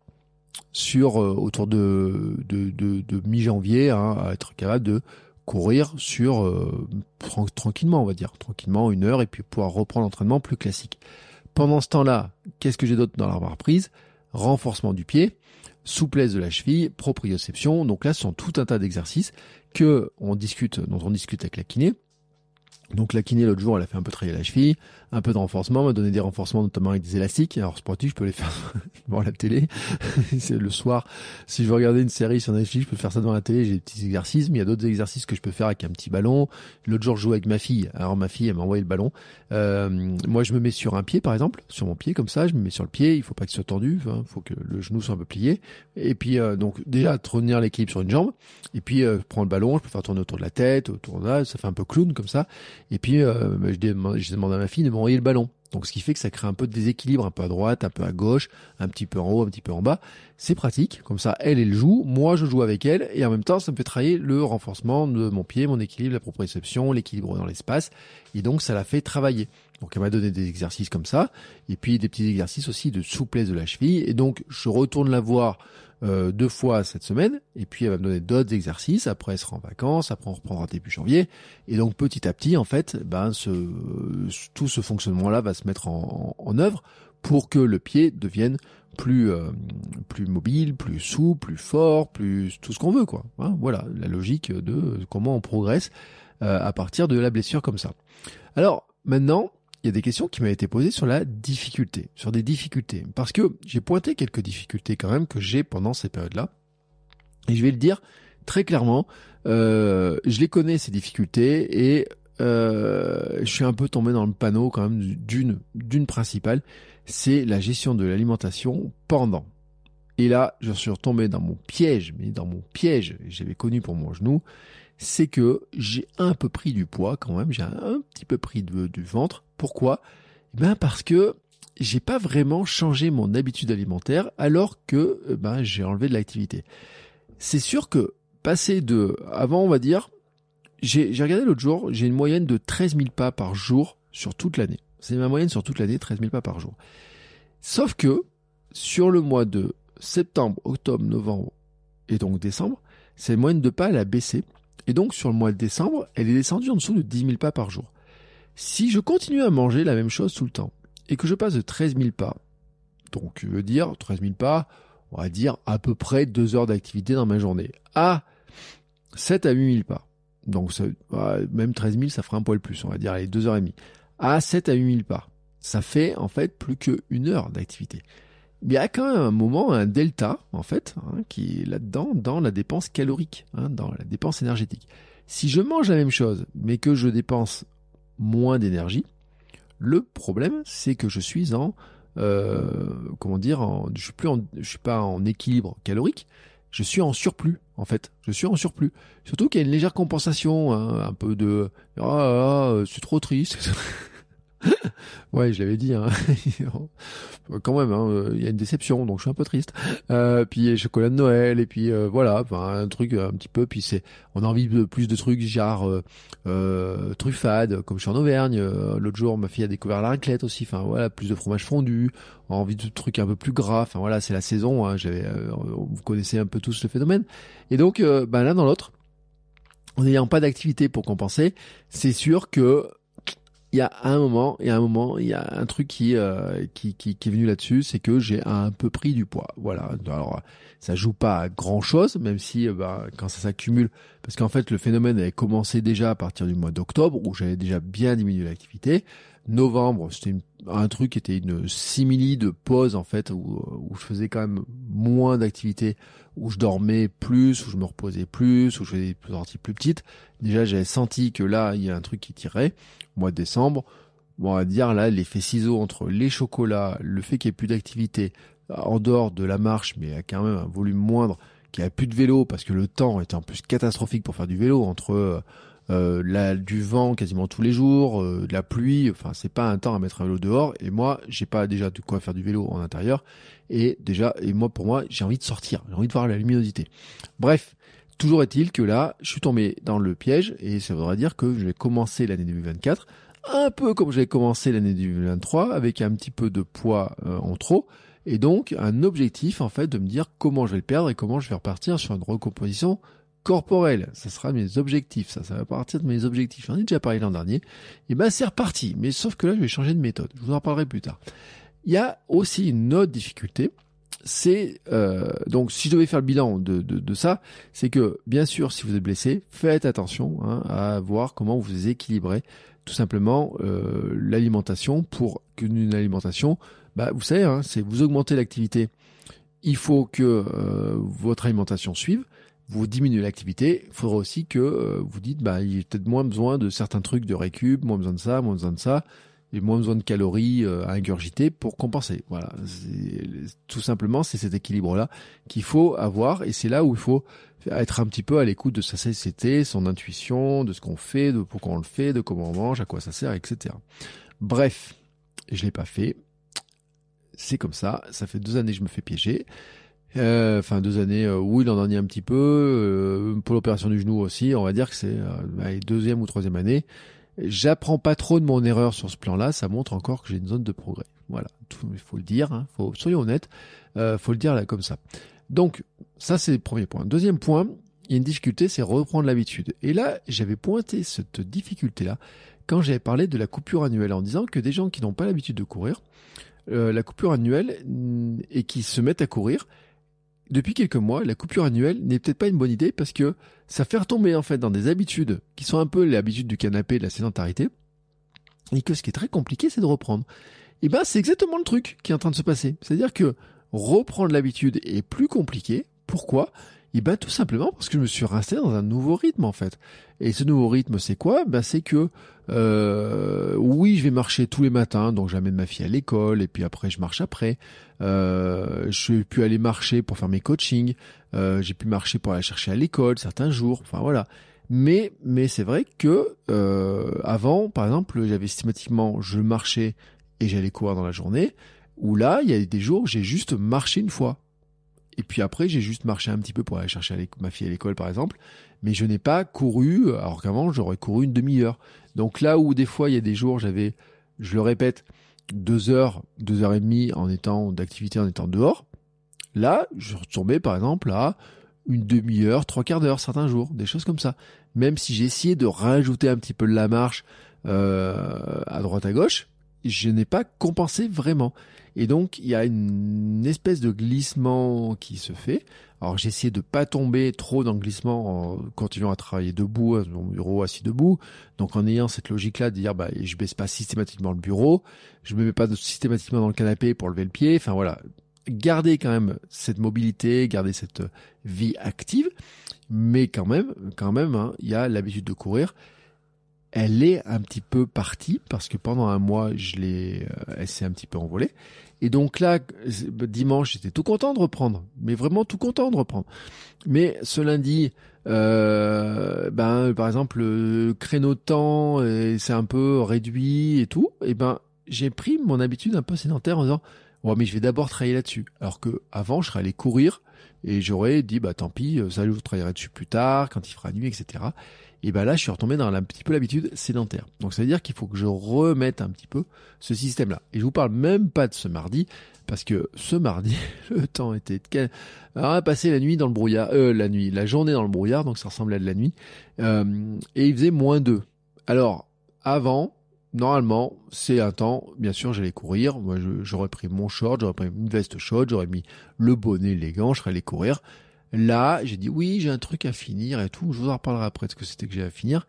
sur euh, autour de, de, de, de mi-janvier, hein, à être capable de courir sur euh, tranquillement, on va dire, tranquillement une heure et puis pouvoir reprendre l'entraînement plus classique. Pendant ce temps-là, qu'est-ce que j'ai d'autre dans la barre prise? Renforcement du pied, souplesse de la cheville, proprioception. Donc là, ce sont tout un tas d'exercices que on discute, dont on discute avec la kiné. Donc la kiné l'autre jour, elle a fait un peu travailler la cheville, un peu de renforcement, m'a donné des renforcements notamment avec des élastiques. Alors sportif, je peux les faire [laughs] devant la télé. [laughs] c'est le soir. Si je veux regarder une série sur Netflix, je peux faire ça devant la télé. J'ai des petits exercices, mais il y a d'autres exercices que je peux faire avec un petit ballon. L'autre jour, je jouais avec ma fille. Alors ma fille, elle m'a envoyé le ballon. Euh, moi, je me mets sur un pied, par exemple, sur mon pied comme ça. Je me mets sur le pied. Il faut pas qu'il soit tendu. Il faut que le genou soit un peu plié. Et puis euh, donc déjà tenir l'équilibre sur une jambe. Et puis euh, prendre le ballon. Je peux faire tourner autour de la tête, autour de là. Ça fait un peu clown comme ça. Et puis, euh, je, demande, je demande à ma fille de m'envoyer le ballon. Donc, ce qui fait que ça crée un peu de déséquilibre, un peu à droite, un peu à gauche, un petit peu en haut, un petit peu en bas. C'est pratique. Comme ça, elle, elle joue. Moi, je joue avec elle. Et en même temps, ça me fait travailler le renforcement de mon pied, mon équilibre, la proprioception, l'équilibre dans l'espace. Et donc, ça la fait travailler. Donc, elle m'a donné des exercices comme ça. Et puis, des petits exercices aussi de souplesse de la cheville. Et donc, je retourne la voir euh, deux fois cette semaine, et puis elle va me donner d'autres exercices. Après, elle sera en vacances. Après, on reprendra début janvier. Et donc, petit à petit, en fait, ben, tout ce fonctionnement-là va se mettre en, en, œuvre pour que le pied devienne plus euh, plus mobile, plus souple, plus fort, plus tout ce qu'on veut, quoi. Hein, voilà la logique de comment on progresse euh, à partir de la blessure comme ça. Alors maintenant, il y a des questions qui m'ont été posées sur la difficulté, sur des difficultés. Parce que j'ai pointé quelques difficultés quand même que j'ai pendant ces périodes-là. Et je vais le dire très clairement, euh, je les connais ces difficultés et euh, je suis un peu tombé dans le panneau quand même d'une d'une principale, c'est la gestion de l'alimentation pendant. Et là, je suis retombé dans mon piège, mais dans mon piège, j'avais connu pour mon genou, c'est que j'ai un peu pris du poids quand même, j'ai un petit peu pris du ventre. Pourquoi? Eh Ben parce que j'ai pas vraiment changé mon habitude alimentaire alors que eh ben j'ai enlevé de l'activité. C'est sûr que passer de avant on va dire j'ai regardé l'autre jour, j'ai une moyenne de 13 000 pas par jour sur toute l'année. C'est ma moyenne sur toute l'année, 13 000 pas par jour. Sauf que sur le mois de septembre, octobre, novembre et donc décembre, cette moyenne de pas elle a baissé et donc sur le mois de décembre, elle est descendue en dessous de 10 000 pas par jour. Si je continue à manger la même chose tout le temps, et que je passe de 13 000 pas, donc je veux dire 13 000 pas, on va dire à peu près 2 heures d'activité dans ma journée, à 7 à 8 000 pas. Donc ça, même 13 000, ça fera un poil plus, on va dire, allez, 2 heures et demie. À 7 à 8 000 pas. Ça fait en fait plus qu'une heure d'activité. Il y a quand même un moment, un delta, en fait, hein, qui est là-dedans, dans la dépense calorique, hein, dans la dépense énergétique. Si je mange la même chose, mais que je dépense moins d'énergie, le problème, c'est que je suis en, euh, comment dire, en, je suis plus je suis pas en équilibre calorique, je suis en surplus en fait. Je suis en surplus. Surtout qu'il y a une légère compensation, hein, un peu de ah, ah, ah c'est trop triste. [laughs] ouais, je l'avais dit. Hein. [laughs] Quand même, hein, il y a une déception, donc je suis un peu triste. Euh, puis chocolat de Noël, et puis euh, voilà, un truc un petit peu. Puis c'est, on a envie de plus de trucs genre euh, euh truffade, comme je suis en Auvergne. Euh, l'autre jour, ma fille a découvert la raclette aussi. Enfin voilà, plus de fromage fondu. On a envie de trucs un peu plus gras. Enfin voilà, c'est la saison. Hein, j'avais, vous connaissez un peu tous le phénomène. Et donc, ben l'un dans l'autre, en n'ayant pas d'activité pour compenser, c'est sûr que il y a un moment, il y a un moment, il y a un truc qui euh, qui, qui, qui, est venu là-dessus, c'est que j'ai un peu pris du poids. Voilà. Alors ça joue pas à grand chose, même si euh, bah, quand ça s'accumule, parce qu'en fait le phénomène avait commencé déjà à partir du mois d'octobre où j'avais déjà bien diminué l'activité. Novembre, c'était un truc qui était une simili de pause en fait où, où je faisais quand même moins d'activité, où je dormais plus, où je me reposais plus, où je faisais des sorties plus petites. Déjà j'avais senti que là il y a un truc qui tirait mois de décembre, on va dire là l'effet ciseau entre les chocolats, le fait qu'il n'y ait plus d'activité en dehors de la marche, mais à quand même un volume moindre, qu'il n'y a plus de vélo parce que le temps était en plus catastrophique pour faire du vélo entre euh, du vent quasiment tous les jours, euh, de la pluie, enfin c'est pas un temps à mettre un vélo dehors. Et moi j'ai pas déjà de quoi faire du vélo en intérieur. Et déjà et moi pour moi j'ai envie de sortir, j'ai envie de voir la luminosité. Bref, Toujours est-il que là, je suis tombé dans le piège et ça voudrait dire que je vais commencer l'année 2024 un peu comme j'avais commencé l'année 2023 avec un petit peu de poids euh, en trop et donc un objectif en fait de me dire comment je vais le perdre et comment je vais repartir sur une recomposition corporelle. Ça sera mes objectifs, ça, ça va partir de mes objectifs. J'en ai déjà parlé l'an dernier. Et ben c'est reparti. Mais sauf que là, je vais changer de méthode. Je vous en parlerai plus tard. Il y a aussi une autre difficulté, c'est euh, donc si je devais faire le bilan de, ça, c'est que bien sûr si vous êtes blessé, faites attention hein, à voir comment vous équilibrez tout simplement euh, l'alimentation pour qu'une alimentation, bah, vous savez, hein, c'est vous augmentez l'activité, il faut que euh, votre alimentation suive. Vous diminuez l'activité, il faudra aussi que euh, vous dites, bah, il y a peut-être moins besoin de certains trucs de récup, moins besoin de ça, moins besoin de ça et moins besoin de calories euh, à ingurgiter pour compenser. Voilà, tout simplement, c'est cet équilibre-là qu'il faut avoir, et c'est là où il faut être un petit peu à l'écoute de sa CCT, son intuition, de ce qu'on fait, de pourquoi on le fait, de comment on mange, à quoi ça sert, etc. Bref, je l'ai pas fait. C'est comme ça. Ça fait deux années que je me fais piéger. Euh, enfin deux années, euh, oui, l'an dernier un petit peu. Euh, pour l'opération du genou aussi, on va dire que c'est euh, deuxième ou troisième année. J'apprends pas trop de mon erreur sur ce plan-là, ça montre encore que j'ai une zone de progrès. Voilà, il faut le dire, hein, faut, soyons honnêtes, euh, faut le dire là comme ça. Donc ça c'est le premier point. Deuxième point, il y a une difficulté, c'est reprendre l'habitude. Et là, j'avais pointé cette difficulté-là quand j'avais parlé de la coupure annuelle en disant que des gens qui n'ont pas l'habitude de courir, euh, la coupure annuelle mm, et qui se mettent à courir, depuis quelques mois, la coupure annuelle n'est peut-être pas une bonne idée parce que ça fait retomber en fait dans des habitudes qui sont un peu les habitudes du canapé, de la sédentarité, et que ce qui est très compliqué, c'est de reprendre. Et ben, c'est exactement le truc qui est en train de se passer. C'est-à-dire que reprendre l'habitude est plus compliqué. Pourquoi? Eh ben tout simplement parce que je me suis resté dans un nouveau rythme en fait. Et ce nouveau rythme, c'est quoi? Ben c'est que euh, oui, je vais marcher tous les matins, donc j'amène ma fille à l'école et puis après je marche après. Euh, je pu aller marcher pour faire mes coachings. Euh, j'ai pu marcher pour aller chercher à l'école certains jours. Enfin voilà. Mais mais c'est vrai que avant, par exemple, j'avais systématiquement je marchais et j'allais courir dans la journée. Ou là, il y a des jours j'ai juste marché une fois. Et puis après, j'ai juste marché un petit peu pour aller chercher ma fille à l'école, par exemple. Mais je n'ai pas couru, alors qu'avant, j'aurais couru une demi-heure. Donc là où des fois, il y a des jours, j'avais, je le répète, deux heures, deux heures et demie en étant d'activité, en étant dehors. Là, je retombais, par exemple, à une demi-heure, trois quarts d'heure, certains jours, des choses comme ça. Même si j'ai essayé de rajouter un petit peu de la marche euh, à droite à gauche, je n'ai pas compensé vraiment. Et donc, il y a une espèce de glissement qui se fait. Alors, j'ai essayé de pas tomber trop dans le glissement en continuant à travailler debout, dans mon bureau, assis debout. Donc, en ayant cette logique-là de dire, bah, je baisse pas systématiquement le bureau, je me mets pas systématiquement dans le canapé pour lever le pied. Enfin, voilà. Garder quand même cette mobilité, garder cette vie active. Mais quand même, quand même, hein, il y a l'habitude de courir elle est un petit peu partie parce que pendant un mois, je l'ai, euh, elle s'est un petit peu envolée. Et donc là, dimanche, j'étais tout content de reprendre, mais vraiment tout content de reprendre. Mais ce lundi, euh, ben par exemple, le créneau de temps, c'est un peu réduit et tout. Et ben j'ai pris mon habitude un peu sédentaire en disant, ouais, mais je vais d'abord travailler là-dessus. Alors que avant, je serais allé courir et j'aurais dit, bah tant pis, ça je travaillerai dessus plus tard, quand il fera nuit, etc. Et ben là, je suis retombé dans un petit peu l'habitude sédentaire. Donc ça veut dire qu'il faut que je remette un petit peu ce système-là. Et je vous parle même pas de ce mardi, parce que ce mardi, [laughs] le temps était de... Alors, on a passé la nuit dans le brouillard, euh, la nuit, la journée dans le brouillard, donc ça ressemblait à de la nuit, euh, et il faisait moins 2. Alors, avant, normalement, c'est un temps, bien sûr, j'allais courir, moi j'aurais pris mon short, j'aurais pris une veste chaude, j'aurais mis le bonnet, les gants, je serais allé courir. Là, j'ai dit oui, j'ai un truc à finir et tout. Je vous en reparlerai après de ce que c'était que j'ai à finir.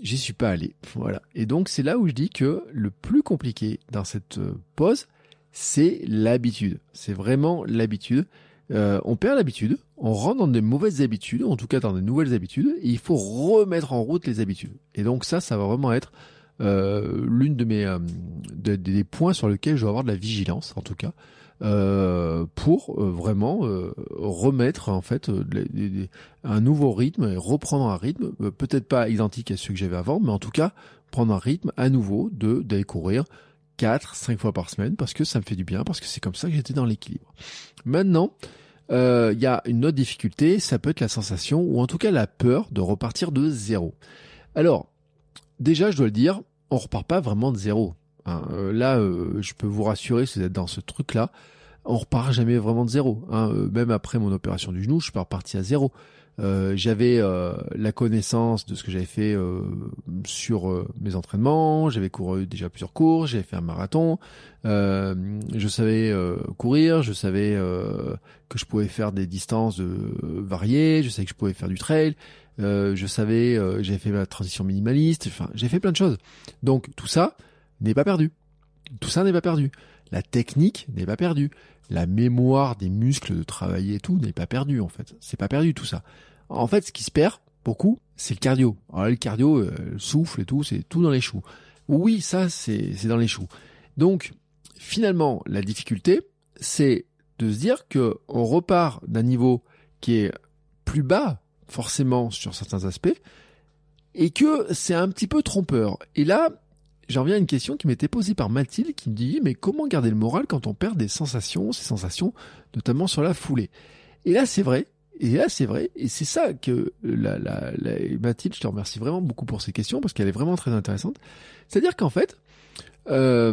J'y suis pas allé. Voilà. Et donc, c'est là où je dis que le plus compliqué dans cette euh, pause, c'est l'habitude. C'est vraiment l'habitude. Euh, on perd l'habitude, on rentre dans des mauvaises habitudes, en tout cas dans des nouvelles habitudes, et il faut remettre en route les habitudes. Et donc ça, ça va vraiment être euh, l'une de mes des points sur lesquels je vais avoir de la vigilance, en tout cas, euh, pour euh, vraiment euh, remettre en fait un nouveau rythme et reprendre un rythme peut-être pas identique à celui que j'avais avant mais en tout cas prendre un rythme à nouveau de d'aller courir 4 5 fois par semaine parce que ça me fait du bien parce que c'est comme ça que j'étais dans l'équilibre. Maintenant, il y a une autre difficulté, ça peut être la sensation ou en tout cas la peur de repartir de zéro. Alors, déjà je dois le dire, on repart pas vraiment de zéro. Hein, euh, là, euh, je peux vous rassurer, si vous êtes dans ce truc-là, on repart jamais vraiment de zéro. Hein. Euh, même après mon opération du genou, je suis reparti à zéro. j'avais la connaissance de ce que j'avais fait sur mes entraînements, j'avais couru déjà plusieurs cours, j'avais fait un marathon, je savais courir, je savais que je pouvais faire des distances variées, je savais que je pouvais faire du trail, je savais, j'avais fait ma transition minimaliste, enfin j'ai fait plein de choses. Donc tout ça, n'est pas perdu. Tout ça n'est pas perdu. La technique n'est pas perdue. La mémoire des muscles de travailler et tout n'est pas perdu en fait. C'est pas perdu tout ça. En fait, ce qui se perd beaucoup, c'est le cardio. Alors le cardio, euh, le souffle et tout, c'est tout dans les choux. Oui, ça c'est c'est dans les choux. Donc finalement, la difficulté, c'est de se dire que on repart d'un niveau qui est plus bas forcément sur certains aspects et que c'est un petit peu trompeur. Et là, j'en viens à une question qui m'était posée par Mathilde qui me dit mais comment garder le moral quand on perd des sensations, ces sensations notamment sur la foulée? Et là c'est vrai, et là c'est vrai, et c'est ça que la, la, Mathilde, je te remercie vraiment beaucoup pour ces questions parce qu'elle est vraiment très intéressante. C'est-à-dire qu'en fait, euh,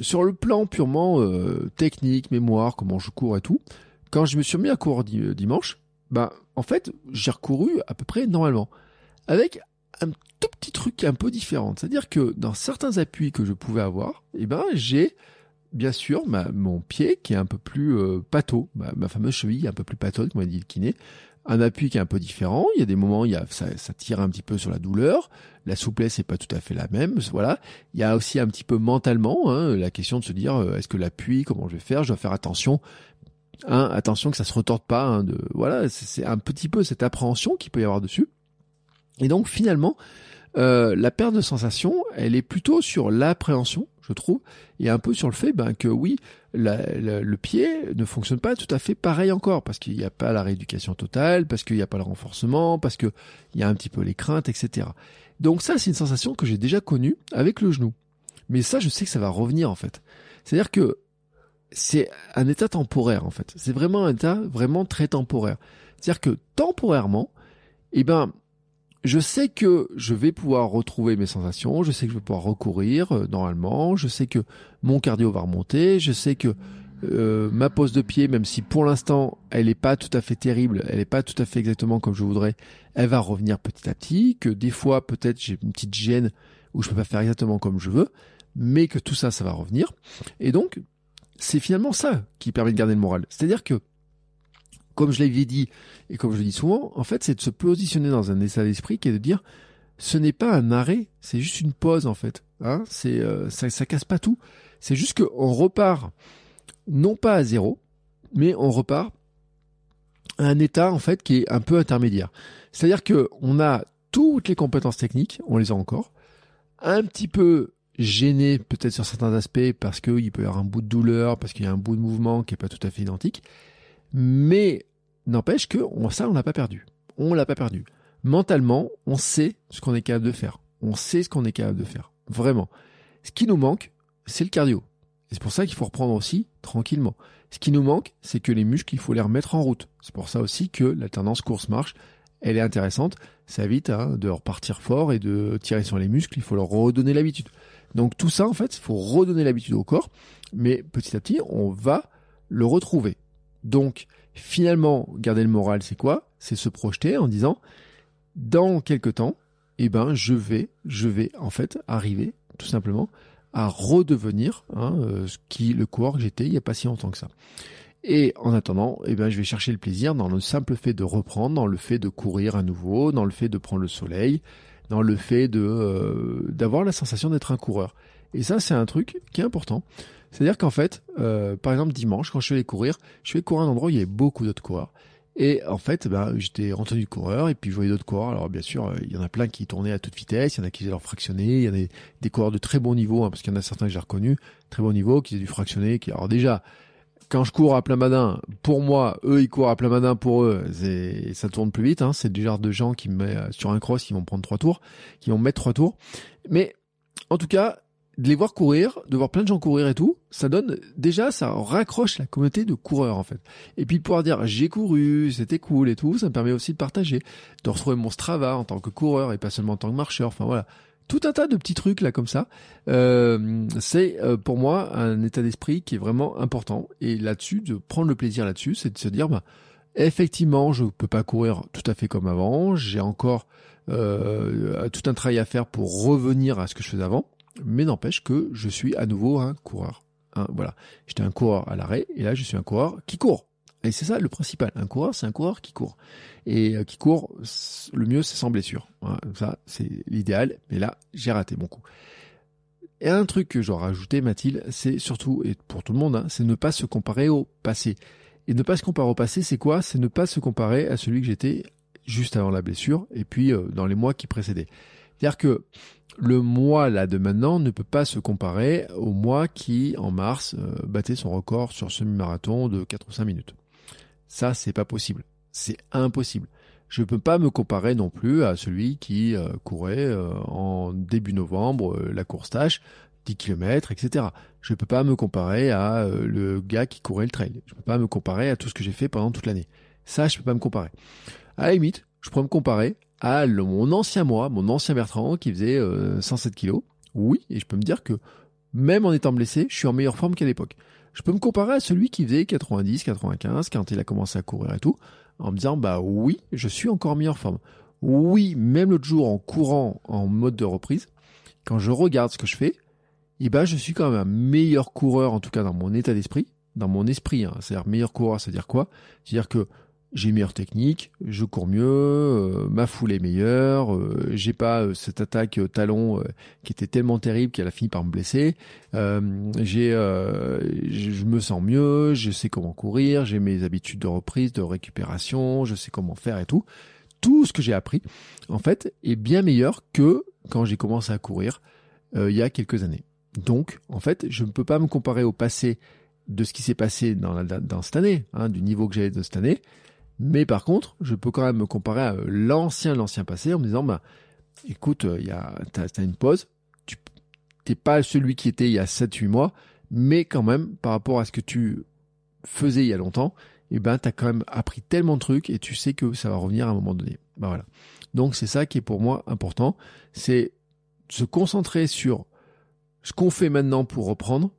sur le plan purement euh, technique, mémoire, comment je cours et tout, quand je me suis mis à courir dimanche, ben en fait j'ai recouru à peu près normalement, avec un tout petit truc un peu différent. C'est-à-dire que dans certains appuis que je pouvais avoir, eh ben, j'ai bien sûr ma, mon pied qui est un peu plus euh, pâteau, ma, fameuse cheville un peu plus pâteau, comme m'a dit le kiné. Un appui qui est un peu différent. Il y a des moments, il y a, ça, ça tire un petit peu sur la douleur. La souplesse n'est pas tout à fait la même. Voilà. Il y a aussi un petit peu mentalement hein, la question de se dire euh, est-ce que l'appui, comment je vais faire? Je dois faire attention. Hein, attention que ça se retorte pas. Hein, de voilà, c'est un petit peu cette appréhension qu'il peut y avoir dessus. Et donc finalement, euh, la perte de sensation, elle est plutôt sur l'appréhension, je trouve, et un peu sur le fait ben, que oui, le pied ne fonctionne pas tout à fait pareil encore, parce qu'il n'y a pas la rééducation totale, parce qu'il n'y a pas le renforcement, parce qu'il y a un petit peu les craintes, etc. Donc ça, c'est une sensation que j'ai déjà connue avec le genou. Mais ça, je sais que ça va revenir en fait. C'est-à-dire que c'est un état temporaire en fait. C'est vraiment un état vraiment très temporaire. C'est-à-dire que temporairement, eh ben, je sais que je vais pouvoir retrouver mes sensations, je sais que je vais pouvoir recourir euh, normalement, je sais que mon cardio va remonter, je sais que euh, ma pose de pied, même si pour l'instant elle n'est pas tout à fait terrible, elle n'est pas tout à fait exactement comme je voudrais, elle va revenir petit à petit, que des fois peut-être j'ai une petite gêne où je peux pas faire exactement comme je veux, mais que tout ça, ça va revenir. Et donc, c'est finalement ça qui permet de garder le moral. C'est-à-dire que, comme je l'avais dit, et comme je le dis souvent, en fait, c'est de se positionner dans un état d'esprit qui est de dire, ce n'est pas un arrêt, c'est juste une pause, en fait. Hein c'est, euh, ça, casse pas tout. C'est juste qu'on repart, non pas à zéro, mais on repart à un état, en fait, qui est un peu intermédiaire. C'est-à-dire que on a toutes les compétences techniques, on les a encore, un petit peu gêné peut-être sur certains aspects parce qu'il peut y avoir un bout de douleur, parce qu'il y a un bout de mouvement qui est pas tout à fait identique. Mais n'empêche que ça, on l'a pas perdu. On l'a pas perdu. Mentalement, on sait ce qu'on est capable de faire. On sait ce qu'on est capable de faire. Vraiment. Ce qui nous manque, c'est le cardio. C'est pour ça qu'il faut reprendre aussi tranquillement. Ce qui nous manque, c'est que les muscles, il faut les remettre en route. C'est pour ça aussi que la tendance course-marche, elle est intéressante. Ça évite hein, de repartir fort et de tirer sur les muscles. Il faut leur redonner l'habitude. Donc tout ça, en fait, il faut redonner l'habitude au corps, mais petit à petit, on va le retrouver. Donc finalement, garder le moral, c'est quoi? C'est se projeter en disant, dans quelques temps, eh ben, je vais, je vais en fait arriver, tout simplement, à redevenir hein, euh, ce qui le coureur que j'étais il n'y a pas si longtemps que ça. Et en attendant, eh ben, je vais chercher le plaisir dans le simple fait de reprendre, dans le fait de courir à nouveau, dans le fait de prendre le soleil, dans le fait de euh, d'avoir la sensation d'être un coureur. Et ça, c'est un truc qui est important. C'est-à-dire qu'en fait, euh, par exemple dimanche, quand je vais courir, je vais courir à un endroit où il y avait beaucoup d'autres coureurs. Et en fait, ben, j'étais rentré du coureur et puis je voyais d'autres coureurs. Alors bien sûr, il y en a plein qui tournaient à toute vitesse, il y en a qui faisaient leur fractionner, il y en a des, coureurs de très bon niveau, hein, parce qu'il y en a certains que j'ai reconnus, très bon niveau, qui faisaient du fractionner. Qui, alors déjà, quand je cours à plein badin, pour moi, eux ils courent à plein badin pour eux, ça tourne plus vite. Hein, c'est du genre de gens qui me mettent sur un cross, qui vont prendre trois tours, qui vont mettre trois tours. Mais en tout cas, de les voir courir, de voir plein de gens courir et tout, ça donne déjà ça raccroche la communauté de coureurs en fait. Et puis de pouvoir dire j'ai couru, c'était cool et tout, ça me permet aussi de partager, de retrouver mon Strava en tant que coureur et pas seulement en tant que marcheur. Enfin voilà, tout un tas de petits trucs là comme ça. Euh, c'est euh, pour moi un état d'esprit qui est vraiment important. Et là-dessus, de prendre le plaisir là-dessus, c'est de se dire, bah, effectivement, je peux pas courir tout à fait comme avant. J'ai encore euh, tout un travail à faire pour revenir à ce que je faisais avant. Mais n'empêche que je suis à nouveau un coureur. Hein, voilà, j'étais un coureur à l'arrêt et là je suis un coureur qui court. Et c'est ça le principal. Un coureur, c'est un coureur qui court. Et euh, qui court, le mieux, c'est sans blessure. ça, c'est l'idéal. Mais là, j'ai raté mon coup. Et un truc que j'aurais rajouté, Mathilde, c'est surtout, et pour tout le monde, hein, c'est ne pas se comparer au passé. Et ne pas se comparer au passé, c'est quoi? C'est ne pas se comparer à celui que j'étais juste avant la blessure et puis euh, dans les mois qui précédaient. C'est-à-dire que le mois là de maintenant ne peut pas se comparer au mois qui, en mars, euh, battait son record sur semi-marathon de 4 ou 5 minutes. Ça, c'est pas possible. C'est impossible. Je ne peux pas me comparer non plus à celui qui euh, courait euh, en début novembre la course tâche, 10 km, etc. Je ne peux pas me comparer à le gars qui courait le trail. Je ne peux pas me comparer à tout ce que j'ai fait pendant toute l'année. Ça, je ne peux pas me comparer. À la limite, je pourrais me comparer à mon ancien moi, mon ancien Bertrand qui faisait 107 kilos. Oui, et je peux me dire que même en étant blessé, je suis en meilleure forme qu'à l'époque je peux me comparer à celui qui faisait 90, 95 quand il a commencé à courir et tout, en me disant bah oui, je suis encore en meilleure forme. Oui, même l'autre jour en courant en mode de reprise, quand je regarde ce que je fais, eh ben je suis quand même un meilleur coureur en tout cas dans mon état d'esprit, dans mon esprit. Hein. C'est-à-dire meilleur coureur, c'est-à-dire quoi? C'est-à-dire que j'ai meilleure technique, je cours mieux, euh, ma foule est meilleure, euh, j'ai pas euh, cette attaque talon qui était tellement terrible qu'elle a fini par me blesser. j'ai, je me sens mieux, je sais comment courir, j'ai mes habitudes de reprise, de récupération, je sais comment faire et tout. Tout ce que j'ai appris, en fait, est bien meilleur que quand j'ai commencé à courir il y a quelques années. Donc, en fait, je ne peux pas me comparer au passé de ce qui s'est passé dans cette année, hein, du niveau que j'avais de cette année, mais par contre, je peux quand même me comparer à l'ancien, l'ancien passé en me disant, bah, écoute, euh, il y a, t'as, une pause, tu t'es pas celui qui était il y a 7-8 mois, mais quand même, par rapport à ce que tu faisais il y a longtemps, eh ben, t'as quand même appris tellement de trucs et tu sais que ça va revenir à un moment donné. Ben voilà. Donc c'est ça qui est pour moi important, c'est se concentrer sur ce qu'on fait maintenant pour reprendre,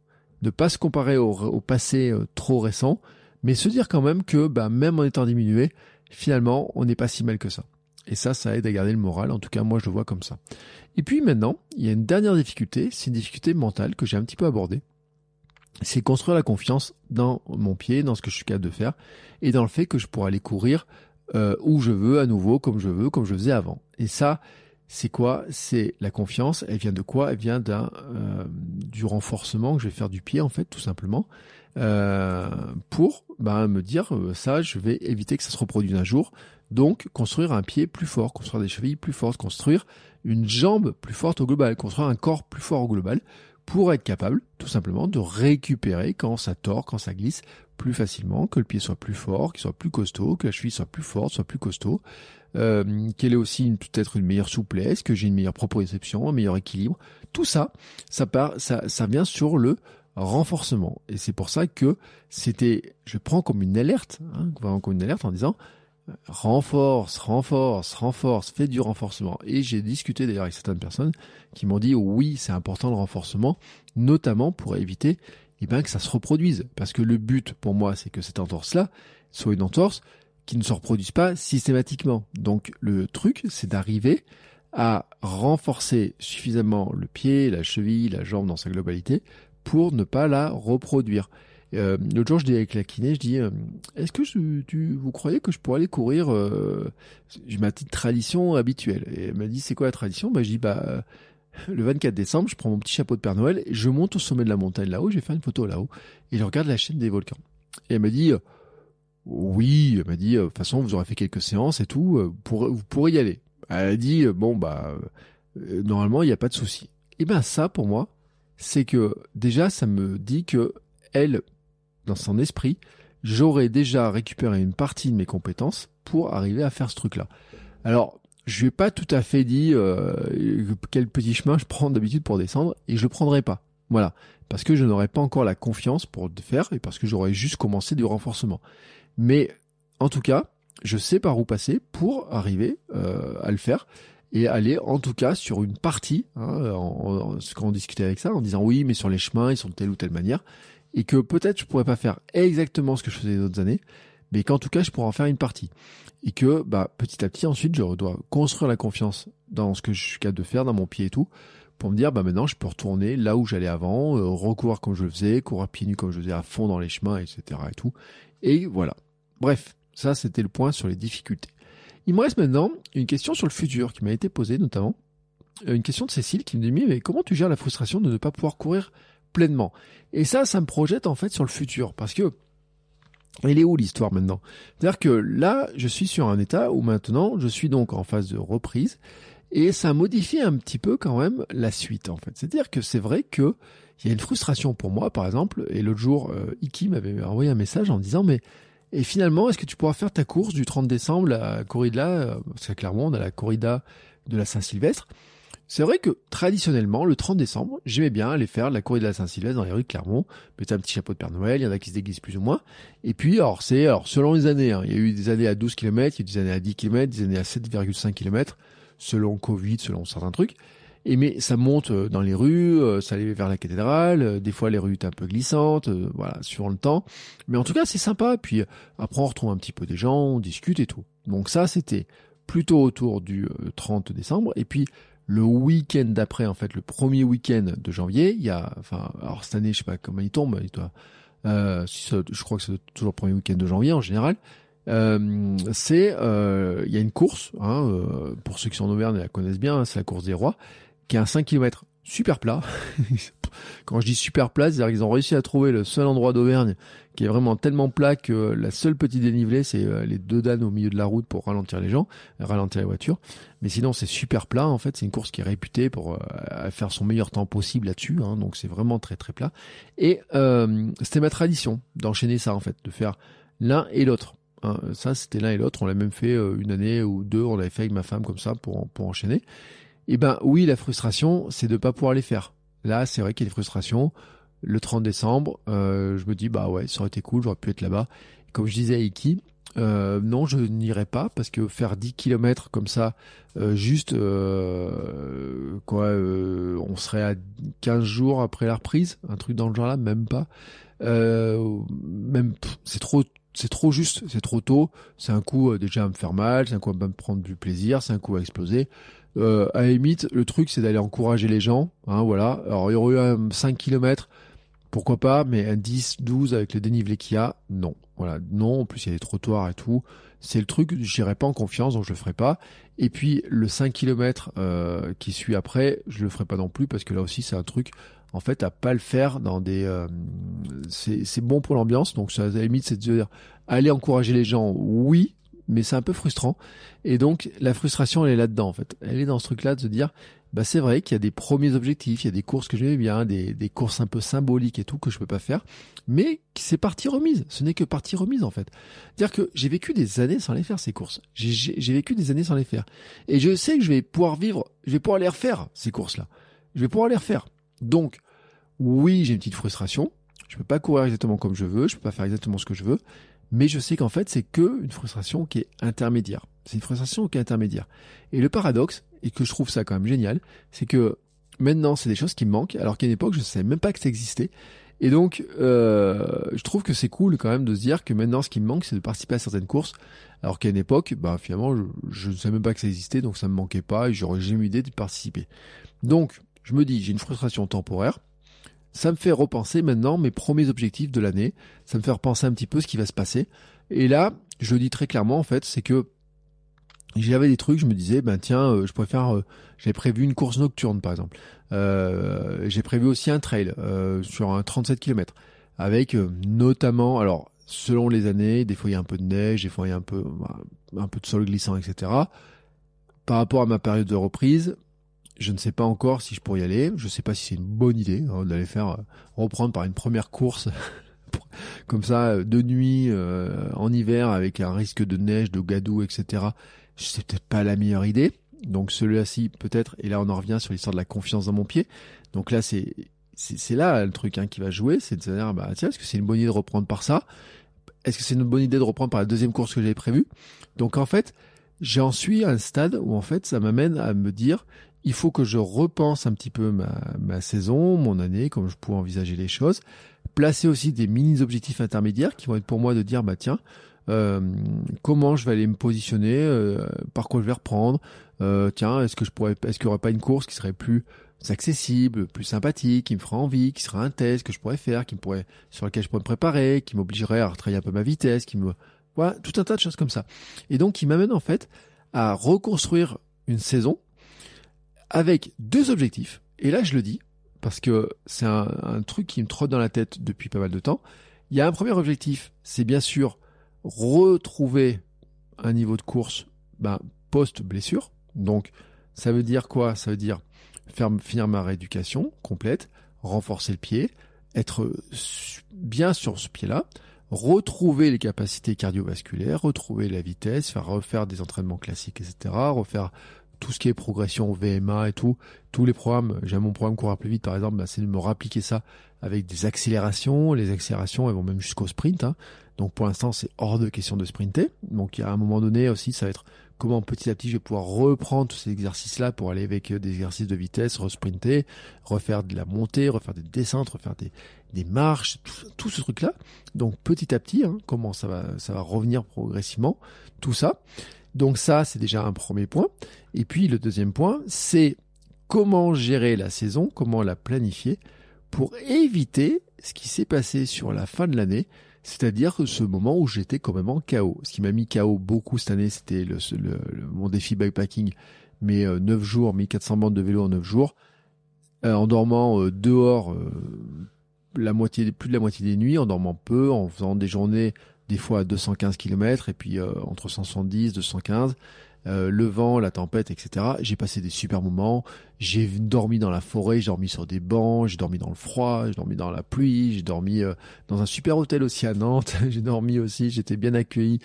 ne pas se comparer au passé euh, trop récent, mais se dire quand même que bah, même en étant diminué, finalement, on n'est pas si mal que ça. Et ça, ça aide à garder le moral. En tout cas, moi, je le vois comme ça. Et puis maintenant, il y a une dernière difficulté. C'est une difficulté mentale que j'ai un petit peu abordée. C'est construire la confiance dans mon pied, dans ce que je suis capable de faire, et dans le fait que je pourrais aller courir euh, où je veux, à nouveau, comme je veux, comme je faisais avant. Et ça, c'est quoi? C'est la confiance. Elle vient de quoi? Elle vient d'un euh, du renforcement que je vais faire du pied, en fait, tout simplement, euh, pour ben, me dire euh, ça, je vais éviter que ça se reproduise un jour. Donc, construire un pied plus fort, construire des chevilles plus fortes, construire une jambe plus forte au global, construire un corps plus fort au global, pour être capable, tout simplement, de récupérer quand ça tord, quand ça glisse, plus facilement, que le pied soit plus fort, qu'il soit plus costaud, que la cheville soit plus forte, soit plus costaud, euh, qu'elle ait aussi peut-être une meilleure souplesse, que j'ai une meilleure proprioception, un meilleur équilibre. Tout ça, ça part, ça, ça vient sur le renforcement. Et c'est pour ça que c'était, je prends comme une alerte, hein, comme une alerte en disant, renforce, renforce, renforce, fais du renforcement. Et j'ai discuté d'ailleurs avec certaines personnes qui m'ont dit oui, c'est important le renforcement, notamment pour éviter eh ben, que ça se reproduise. Parce que le but pour moi, c'est que cette entorse-là soit une entorse qui ne se reproduise pas systématiquement. Donc le truc, c'est d'arriver à renforcer suffisamment le pied, la cheville, la jambe dans sa globalité pour ne pas la reproduire. Euh, L'autre jour, je dis avec la kiné, je dis, euh, est-ce que je, tu, vous croyez que je pourrais aller courir euh, ma petite tradition habituelle Et elle m'a dit, c'est quoi la tradition? Bah, Je dis, bah, euh, le 24 décembre, je prends mon petit chapeau de Père Noël, je monte au sommet de la montagne là-haut, j'ai fait une photo là-haut, et je regarde la chaîne des volcans. Et elle m'a dit, euh, oui, elle m'a dit, de toute façon, vous aurez fait quelques séances et tout, vous pourrez y aller. Elle a dit, bon, bah, normalement, il n'y a pas de souci. Et ben ça, pour moi, c'est que déjà, ça me dit que elle dans son esprit, j'aurais déjà récupéré une partie de mes compétences pour arriver à faire ce truc-là. Alors, je lui ai pas tout à fait dit euh, quel petit chemin je prends d'habitude pour descendre, et je le prendrai pas. Voilà, parce que je n'aurais pas encore la confiance pour le faire, et parce que j'aurais juste commencé du renforcement. Mais en tout cas, je sais par où passer pour arriver euh, à le faire et aller en tout cas sur une partie, hein, en, quand on discutait avec ça, en disant oui, mais sur les chemins, ils sont de telle ou telle manière et que peut-être je pourrais pas faire exactement ce que je faisais les autres années, mais qu'en tout cas je pourrais en faire une partie. Et que bah, petit à petit ensuite je dois construire la confiance dans ce que je suis capable de faire, dans mon pied et tout, pour me dire bah maintenant je peux retourner là où j'allais avant, euh, recourir comme je le faisais, courir pieds nus comme je le faisais à fond dans les chemins, etc. et tout. Et voilà. Bref, ça c'était le point sur les difficultés. Il me reste maintenant une question sur le futur qui m'a été posée notamment. Euh, une question de Cécile qui me dit mais comment tu gères la frustration de ne pas pouvoir courir pleinement? Et ça, ça me projette en fait sur le futur, parce que elle est où l'histoire maintenant? C'est-à-dire que là, je suis sur un état où maintenant, je suis donc en phase de reprise, et ça modifie un petit peu quand même la suite en fait. C'est-à-dire que c'est vrai que il y a une frustration pour moi, par exemple, et l'autre jour, euh, Iki m'avait envoyé un message en disant mais et finalement, est-ce que tu pourras faire ta course du 30 décembre, la corrida, euh, parce que clairement, on a la corrida de la Saint-Sylvestre, c'est vrai que traditionnellement, le 30 décembre, j'aimais bien aller faire la courée de la Saint-Sylvestre dans les rues de Clermont, mettre un petit chapeau de Père Noël, il y en a qui se déguisent plus ou moins. Et puis, alors c'est alors selon les années, hein, il y a eu des années à 12 km, il y a eu des années à 10 km, des années à 7,5 km, selon Covid, selon certains trucs. Et mais ça monte euh, dans les rues, euh, ça allait vers la cathédrale, euh, des fois les rues étaient un peu glissantes, voilà, suivant le temps. Mais en tout cas, c'est sympa. Puis après, on retrouve un petit peu des gens, on discute et tout. Donc ça, c'était plutôt autour du 30 décembre. Et puis le week-end d'après, en fait, le premier week-end de janvier, il y a, enfin, alors cette année, je sais pas comment il tombe, il doit, euh, je crois que c'est toujours le premier week-end de janvier en général. Euh, c'est, il y a une course, hein, pour ceux qui sont en Auvergne et la connaissent bien, c'est la course des rois, qui est un 5 km super plat. [laughs] Quand je dis super plat, c'est-à-dire qu'ils ont réussi à trouver le seul endroit d'Auvergne qui est vraiment tellement plat que la seule petite dénivelée, c'est euh, les deux danes au milieu de la route pour ralentir les gens, ralentir les voitures. Mais sinon, c'est super plat. En fait, c'est une course qui est réputée pour euh, faire son meilleur temps possible là-dessus. Hein, donc, c'est vraiment très très plat. Et euh, c'était ma tradition d'enchaîner ça en fait, de faire l'un et l'autre. Hein. Ça, c'était l'un et l'autre. On l'a même fait une année ou deux. On l'avait fait avec ma femme comme ça pour enchaîner. Eh ben oui, la frustration, c'est de pas pouvoir les faire. Là, c'est vrai qu'il y a des frustrations. Le 30 décembre, euh, je me dis bah ouais, ça aurait été cool, j'aurais pu être là-bas. Comme je disais à Iki, euh, non, je n'irai pas parce que faire 10 km comme ça, euh, juste quoi, on serait à 15 jours après la reprise, un truc dans le genre là, même pas. même c'est trop c'est trop juste, c'est trop tôt. C'est un coup déjà à me faire mal, c'est un coup à me prendre du plaisir, c'est un coup à exploser. Euh, à limite, le truc c'est d'aller encourager les gens. Hein, voilà. Alors il y aurait eu un 5 km, pourquoi pas, mais un 10, 12 avec le dénivelé qu'il y a, non. Voilà, non. En plus il y a des trottoirs et tout. C'est le truc, j'irai pas en confiance, donc je le ferai pas. Et puis le 5 km euh, qui suit après, je le ferai pas non plus parce que là aussi c'est un truc en fait à pas le faire dans des euh, c'est bon pour l'ambiance donc ça, à la limite c'est de dire aller encourager les gens oui mais c'est un peu frustrant. Et donc la frustration elle est là dedans en fait. Elle est dans ce truc là de se dire bah c'est vrai qu'il y a des premiers objectifs il y a des courses que j'aimais bien des, des courses un peu symboliques et tout que je peux pas faire mais c'est partie remise. Ce n'est que partie remise en fait. Dire que j'ai vécu des années sans les faire ces courses. J'ai vécu des années sans les faire. Et je sais que je vais pouvoir vivre je vais pouvoir les refaire ces courses là je vais pouvoir les refaire. Donc, oui, j'ai une petite frustration. Je peux pas courir exactement comme je veux, je peux pas faire exactement ce que je veux, mais je sais qu'en fait, c'est que une frustration qui est intermédiaire. C'est une frustration qui est intermédiaire. Et le paradoxe, et que je trouve ça quand même génial, c'est que maintenant, c'est des choses qui me manquent, alors qu'à une époque, je ne savais même pas que ça existait. Et donc, euh, je trouve que c'est cool quand même de se dire que maintenant, ce qui me manque, c'est de participer à certaines courses, alors qu'à une époque, bah finalement, je ne savais même pas que ça existait, donc ça me manquait pas, et j'aurais jamais eu idée de participer. Donc, je me dis, j'ai une frustration temporaire. Ça me fait repenser maintenant mes premiers objectifs de l'année. Ça me fait repenser un petit peu ce qui va se passer. Et là, je le dis très clairement, en fait, c'est que j'avais des trucs, je me disais, ben tiens, euh, je faire, euh, j'ai prévu une course nocturne par exemple. Euh, j'ai prévu aussi un trail sur un 37 km avec notamment, alors selon les années, des fois il y a un peu de neige, des fois il y a un peu, un peu de sol glissant, etc. Par rapport à ma période de reprise, je ne sais pas encore si je pourrais y aller. Je ne sais pas si c'est une bonne idée hein, d'aller faire euh, reprendre par une première course [laughs] comme ça euh, de nuit euh, en hiver avec un risque de neige, de gadou, etc. C'est peut-être pas la meilleure idée. Donc celui-ci peut-être. Et là on en revient sur l'histoire de la confiance dans mon pied. Donc là c'est c'est là le truc hein, qui va jouer, c'est de se dire bah tiens est-ce que c'est une bonne idée de reprendre par ça? Est-ce que c'est une bonne idée de reprendre par la deuxième course que j'avais prévue? Donc en fait j'en suis à un stade où en fait ça m'amène à me dire il faut que je repense un petit peu ma, saison, mon année, comme je pourrais envisager les choses. Placer aussi des mini-objectifs intermédiaires qui vont être pour moi de dire, bah tiens, euh, comment je vais aller me positionner, euh, par quoi je vais reprendre. Euh, tiens, est-ce que je pourrais, est-ce qu'il n'y aurait pas une course qui serait plus accessible, plus sympathique, qui me ferait envie, qui serait un test que je pourrais faire, qui me pourrait, sur lequel je pourrais me préparer, qui m'obligerait à retravailler un peu ma vitesse, qui me, voilà, tout un tas de choses comme ça. Et donc, qui m'amène en fait à reconstruire une saison avec deux objectifs. Et là, je le dis, parce que c'est un, truc qui me trotte dans la tête depuis pas mal de temps. Il y a un premier objectif, c'est bien sûr retrouver un niveau de course ben, post-blessure. Donc, ça veut dire quoi? Ça veut dire faire finir ma rééducation complète, renforcer le pied, être bien sur ce pied-là, retrouver les capacités cardiovasculaires, retrouver la vitesse, faire refaire des entraînements classiques, etc., refaire tout ce qui est progression VMA et tout, tous les programmes, j'ai mon programme courir plus vite par exemple, bah, c'est de me rappliquer ça avec des accélérations. Les accélérations, elles vont même jusqu'au sprint. Hein. Donc pour l'instant, c'est hors de question de sprinter. Donc a un moment donné aussi, ça va être comment petit à petit je vais pouvoir reprendre tous ces exercices-là pour aller avec euh, des exercices de vitesse, resprinter, refaire de la montée, refaire des descentes, refaire des, marches, tout, ce truc-là. Donc petit à petit, hein, comment ça va, ça va revenir progressivement, tout ça. Donc ça, c'est déjà un premier point. Et puis le deuxième point, c'est comment gérer la saison, comment la planifier pour éviter ce qui s'est passé sur la fin de l'année, c'est-à-dire ce moment où j'étais quand même en chaos. Ce qui m'a mis chaos beaucoup cette année, c'était mon défi bikepacking, mes 9 euh, jours, 1400 bandes de vélo en 9 jours, euh, en dormant euh, dehors la moitié, plus de la moitié des nuits, en dormant peu, en faisant des journées des fois à 215 km et puis euh, entre 170, 215. Euh, le vent, la tempête, etc. J'ai passé des super moments. J'ai dormi dans la forêt, j'ai dormi sur des bancs, j'ai dormi dans le froid, j'ai dormi dans la pluie, j'ai dormi euh, dans un super hôtel aussi à Nantes. [laughs] j'ai dormi aussi, j'étais bien accueilli,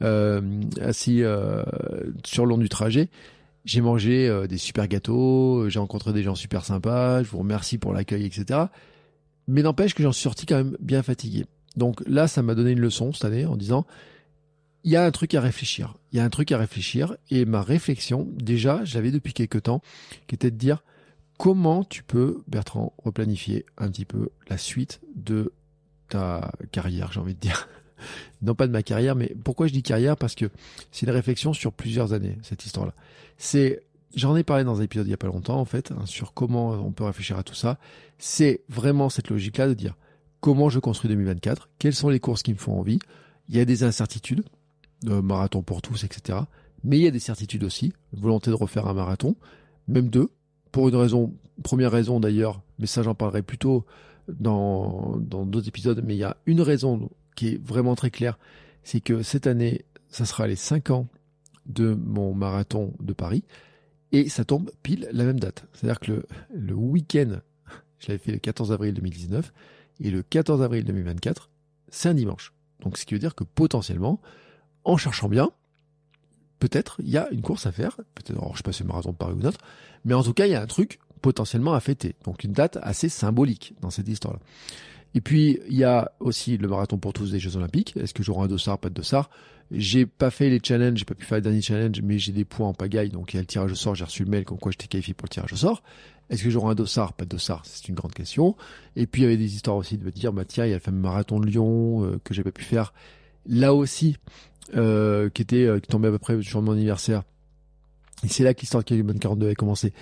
assis sur le long du trajet. J'ai mangé des super gâteaux, j'ai rencontré des gens super sympas. Je vous remercie pour l'accueil, etc. Mais n'empêche que j'en suis sorti quand même bien fatigué. Donc là, ça m'a donné une leçon cette année en disant, il y a un truc à réfléchir. Il y a un truc à réfléchir. Et ma réflexion, déjà, j'avais depuis quelques temps, qui était de dire, comment tu peux, Bertrand, replanifier un petit peu la suite de ta carrière, j'ai envie de dire. [laughs] non pas de ma carrière, mais pourquoi je dis carrière? Parce que c'est une réflexion sur plusieurs années, cette histoire-là. C'est, j'en ai parlé dans un épisode il y a pas longtemps, en fait, hein, sur comment on peut réfléchir à tout ça. C'est vraiment cette logique-là de dire comment je construis 2024, quelles sont les courses qui me font envie. Il y a des incertitudes, marathon pour tous, etc. Mais il y a des certitudes aussi, volonté de refaire un marathon, même deux, pour une raison, première raison d'ailleurs, mais ça j'en parlerai plutôt dans dans d'autres épisodes, mais il y a une raison qui est vraiment très claire, c'est que cette année, ça sera les 5 ans de mon marathon de Paris, et ça tombe pile la même date. C'est-à-dire que le, le week-end, je l'avais fait le 14 avril 2019, et le 14 avril 2024, c'est un dimanche. Donc ce qui veut dire que potentiellement, en cherchant bien, peut-être il y a une course à faire, peut-être, je sais pas si le marathon de Paris ou d'autres, mais en tout cas il y a un truc potentiellement à fêter. Donc une date assez symbolique dans cette histoire-là. Et puis il y a aussi le marathon pour tous des Jeux Olympiques. Est-ce que j'aurai un dossard, pas de dossard? J'ai pas fait les challenges, j'ai pas pu faire les derniers challenges, mais j'ai des points en pagaille, donc il y a le tirage au sort. J'ai reçu le mail comme quoi j'étais qualifié pour le tirage au sort. Est-ce que j'aurai un dossard, pas de dossard C'est une grande question. Et puis il y avait des histoires aussi de me dire, bah tiens, il y a le fameux marathon de Lyon euh, que j'ai pas pu faire. Là aussi, euh, qui était euh, qui tombait à peu près sur mon anniversaire. Et c'est là que l'histoire de bonne 42 avait commencé.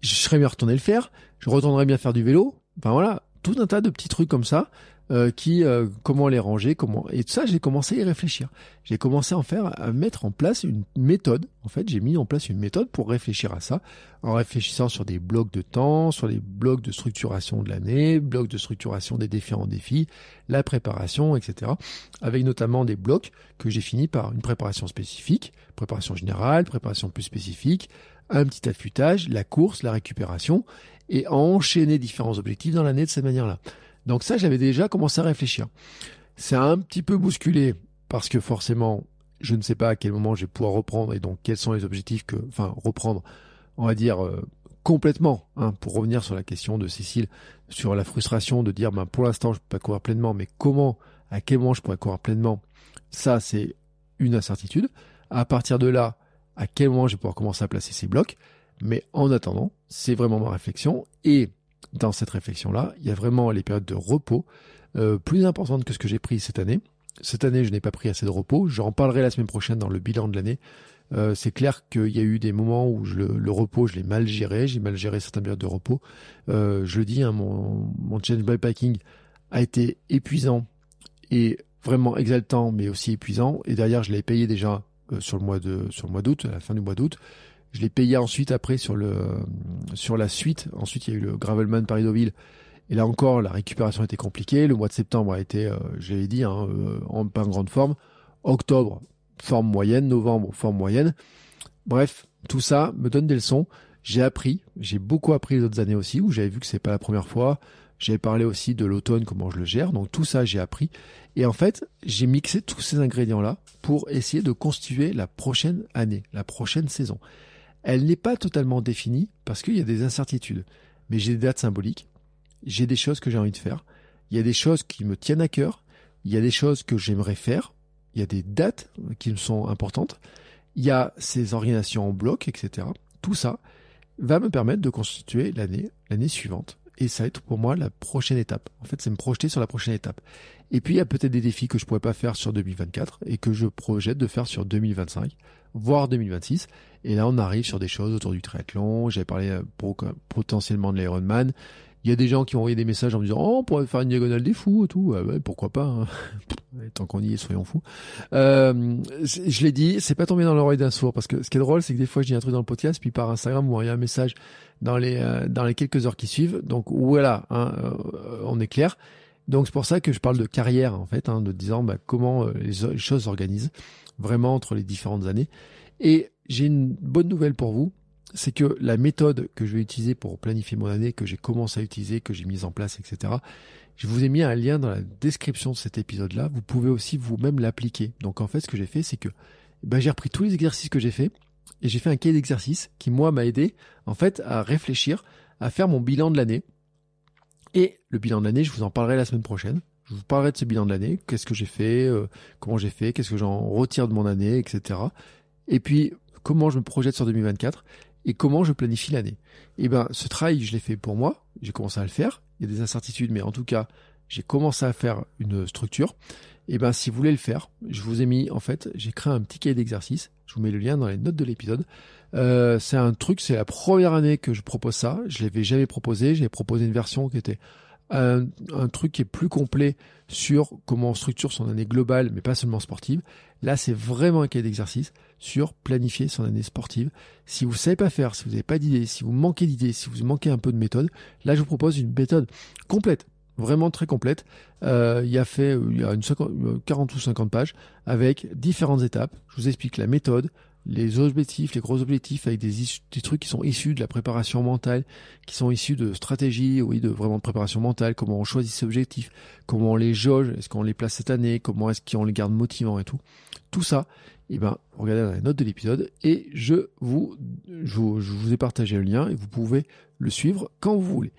Je serais bien retourné le faire. Je retournerais bien faire du vélo. Enfin voilà, tout un tas de petits trucs comme ça euh, qui euh, comment les ranger, comment et tout ça j'ai commencé à y réfléchir. J'ai commencé à en faire à mettre en place une méthode. En fait, j'ai mis en place une méthode pour réfléchir à ça en réfléchissant sur des blocs de temps, sur les blocs de structuration de l'année, blocs de structuration des différents défis, la préparation, etc. Avec notamment des blocs que j'ai fini par une préparation spécifique, préparation générale, préparation plus spécifique, un petit affûtage, la course, la récupération et enchaîner différents objectifs dans l'année de cette manière-là. Donc ça, j'avais déjà commencé à réfléchir. C'est un petit peu bousculé parce que forcément, je ne sais pas à quel moment je vais pouvoir reprendre et donc quels sont les objectifs que, enfin, reprendre, on va dire, euh, complètement, hein, pour revenir sur la question de Cécile, sur la frustration de dire, ben, pour l'instant, je peux pas courir pleinement, mais comment, à quel moment je pourrais courir pleinement, ça, c'est une incertitude. À partir de là, à quel moment je vais pouvoir commencer à placer ces blocs. Mais en attendant, c'est vraiment ma réflexion et dans cette réflexion-là, il y a vraiment les périodes de repos euh, plus importantes que ce que j'ai pris cette année. Cette année, je n'ai pas pris assez de repos. J'en parlerai la semaine prochaine dans le bilan de l'année. Euh, c'est clair qu'il y a eu des moments où le, repos, je l'ai mal géré. J'ai mal géré certaines périodes de repos. Euh, je le dis, hein, mon, mon challenge bikepacking a été épuisant et vraiment exaltant, mais aussi épuisant. Et derrière, je l'ai payé déjà sur le mois de sur le mois d'août, à la fin du mois d'août. Je l'ai payé ensuite après sur le sur la suite. Ensuite, il y a eu le Gravelman Paris-Deauville. Et là encore, la récupération était compliquée. Le mois de septembre a été, euh, je l'avais dit, hein, euh, en pas en grande forme. Octobre, forme moyenne. Novembre, forme moyenne. Bref, tout ça me donne des leçons. J'ai appris, j'ai beaucoup appris les autres années aussi, où j'avais vu que c'est pas la première fois. J'avais parlé aussi de l'automne, comment je le gère. Donc tout ça, j'ai appris. Et en fait, j'ai mixé tous ces ingrédients-là pour essayer de constituer la prochaine année, la prochaine saison. Elle n'est pas totalement définie parce qu'il y a des incertitudes. Mais j'ai des dates symboliques, j'ai des choses que j'ai envie de faire, il y a des choses qui me tiennent à cœur, il y a des choses que j'aimerais faire, il y a des dates qui me sont importantes, il y a ces organisations en bloc, etc. Tout ça va me permettre de constituer l'année, l'année suivante. Et ça va être pour moi la prochaine étape. En fait, c'est me projeter sur la prochaine étape. Et puis, il y a peut-être des défis que je pourrais pas faire sur 2024 et que je projette de faire sur 2025 voire 2026. Et là, on arrive sur des choses autour du triathlon. J'avais parlé euh, potentiellement de l'Ironman. Il y a des gens qui ont envoyé des messages en me disant Oh, on pourrait faire une diagonale des fous et tout. ouais, pourquoi pas hein. [laughs] Tant qu'on y est, soyons fous. Euh, je l'ai dit, c'est pas tombé dans l'oreille d'un sourd parce que ce qui est drôle, c'est que des fois, je dis un truc dans le podcast, puis par Instagram, vous a un message dans les euh, dans les quelques heures qui suivent. Donc voilà, hein, on est clair. Donc c'est pour ça que je parle de carrière en fait, hein, de disant bah, comment les choses s'organisent vraiment entre les différentes années. Et j'ai une bonne nouvelle pour vous, c'est que la méthode que je vais utiliser pour planifier mon année, que j'ai commencé à utiliser, que j'ai mise en place, etc., je vous ai mis un lien dans la description de cet épisode-là. Vous pouvez aussi vous-même l'appliquer. Donc en fait, ce que j'ai fait, c'est que ben, j'ai repris tous les exercices que j'ai fait et j'ai fait un cahier d'exercices qui, moi, m'a aidé en fait à réfléchir, à faire mon bilan de l'année. Et le bilan de l'année, je vous en parlerai la semaine prochaine. Je vous parlerai de ce bilan de l'année, qu'est-ce que j'ai fait, euh, comment j'ai fait, qu'est-ce que j'en retire de mon année, etc. Et puis, comment je me projette sur 2024 et comment je planifie l'année? Eh ben, ce travail, je l'ai fait pour moi, j'ai commencé à le faire. Il y a des incertitudes, mais en tout cas, j'ai commencé à faire une structure. Et ben si vous voulez le faire, je vous ai mis en fait, j'ai créé un petit cahier d'exercice. Je vous mets le lien dans les notes de l'épisode. Euh, c'est un truc, c'est la première année que je propose ça. Je l'avais jamais proposé. J'ai proposé une version qui était un, un, truc qui est plus complet sur comment on structure son année globale, mais pas seulement sportive. Là, c'est vraiment un cahier d'exercice sur planifier son année sportive. Si vous savez pas faire, si vous n'avez pas d'idées, si vous manquez d'idées, si vous manquez un peu de méthode, là, je vous propose une méthode complète vraiment très complète. Euh, il y a fait il y a une 50, 40 ou 50 pages avec différentes étapes. Je vous explique la méthode, les objectifs, les gros objectifs avec des, des trucs qui sont issus de la préparation mentale, qui sont issus de stratégies, oui, de vraiment de préparation mentale, comment on choisit ces objectifs, comment on les jauge, est-ce qu'on les place cette année, comment est-ce qu'on les garde motivants et tout. Tout ça, eh ben, regardez dans les notes de l'épisode et je vous, je vous, je vous ai partagé le lien et vous pouvez le suivre quand vous voulez.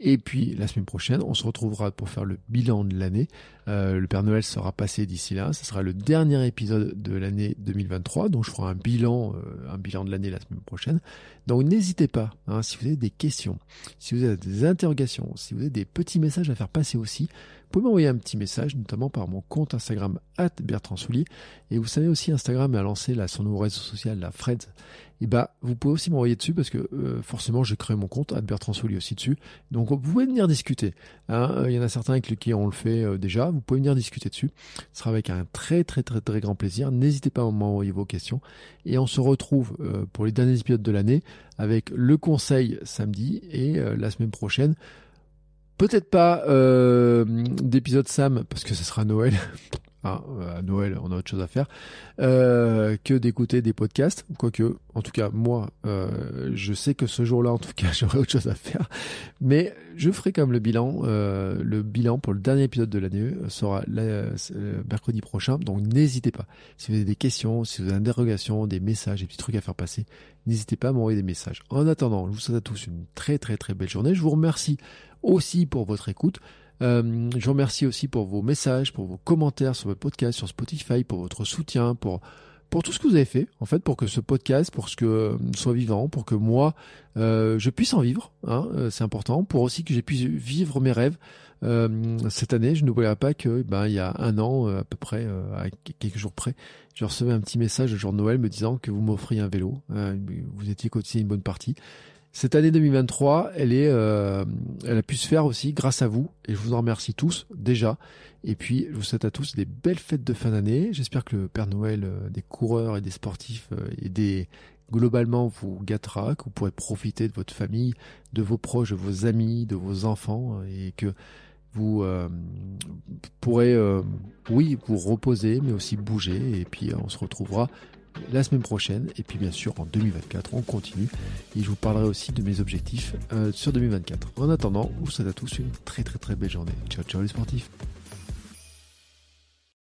Et puis la semaine prochaine, on se retrouvera pour faire le bilan de l'année. Euh, le Père Noël sera passé d'ici là. Ce sera le dernier épisode de l'année 2023. Donc je ferai un bilan, euh, un bilan de l'année la semaine prochaine. Donc n'hésitez pas, hein, si vous avez des questions, si vous avez des interrogations, si vous avez des petits messages à faire passer aussi, vous pouvez m'envoyer un petit message, notamment par mon compte Instagram Bertrand Soulier. Et vous savez aussi, Instagram a lancé là, son nouveau réseau social, la Fred. Et bah, vous pouvez aussi m'envoyer dessus parce que euh, forcément, j'ai créé mon compte Bertrand Soulier aussi dessus. Donc, vous pouvez venir discuter. Hein. Il y en a certains avec qui on le fait déjà. Vous pouvez venir discuter dessus. Ce sera avec un très, très, très, très grand plaisir. N'hésitez pas à m'envoyer vos questions. Et on se retrouve euh, pour les derniers épisodes de l'année avec le conseil samedi et la semaine prochaine Peut-être pas euh, d'épisode Sam, parce que ce sera Noël. [laughs] Ah, à Noël, on a autre chose à faire, euh, que d'écouter des podcasts. Quoique, en tout cas, moi, euh, je sais que ce jour-là, en tout cas, [laughs] j'aurai autre chose à faire. Mais je ferai comme le bilan. Euh, le bilan pour le dernier épisode de l'année sera mercredi prochain. Donc, n'hésitez pas. Si vous avez des questions, si vous avez des interrogations, des messages, des petits trucs à faire passer, n'hésitez pas à m'envoyer des messages. En attendant, je vous souhaite à tous une très, très, très belle journée. Je vous remercie aussi pour votre écoute. Euh, je vous remercie aussi pour vos messages, pour vos commentaires sur votre podcast, sur Spotify, pour votre soutien, pour pour tout ce que vous avez fait, en fait, pour que ce podcast, pour ce que euh, soit vivant, pour que moi, euh, je puisse en vivre, hein, euh, c'est important, pour aussi que j'ai pu vivre mes rêves. Euh, cette année, je n'oublierai pas que, ben, il y a un an, à peu près, à quelques jours près, je recevais un petit message le jour de Noël me disant que vous m'offriez un vélo. vous étiez cotisé une bonne partie. Cette année 2023, elle est, euh, a pu se faire aussi grâce à vous et je vous en remercie tous déjà. Et puis je vous souhaite à tous des belles fêtes de fin d'année. J'espère que le Père Noël euh, des coureurs et des sportifs euh, et des globalement vous gâtera, que vous pourrez profiter de votre famille, de vos proches, de vos amis, de vos enfants et que vous pourrez, oui, vous reposer, mais aussi bouger. Et puis on se retrouvera la semaine prochaine. Et puis bien sûr en 2024, on continue. Et je vous parlerai aussi de mes objectifs euh, sur 2024. En attendant, je vous souhaite à tous une très très très belle journée. Ciao ciao les sportifs.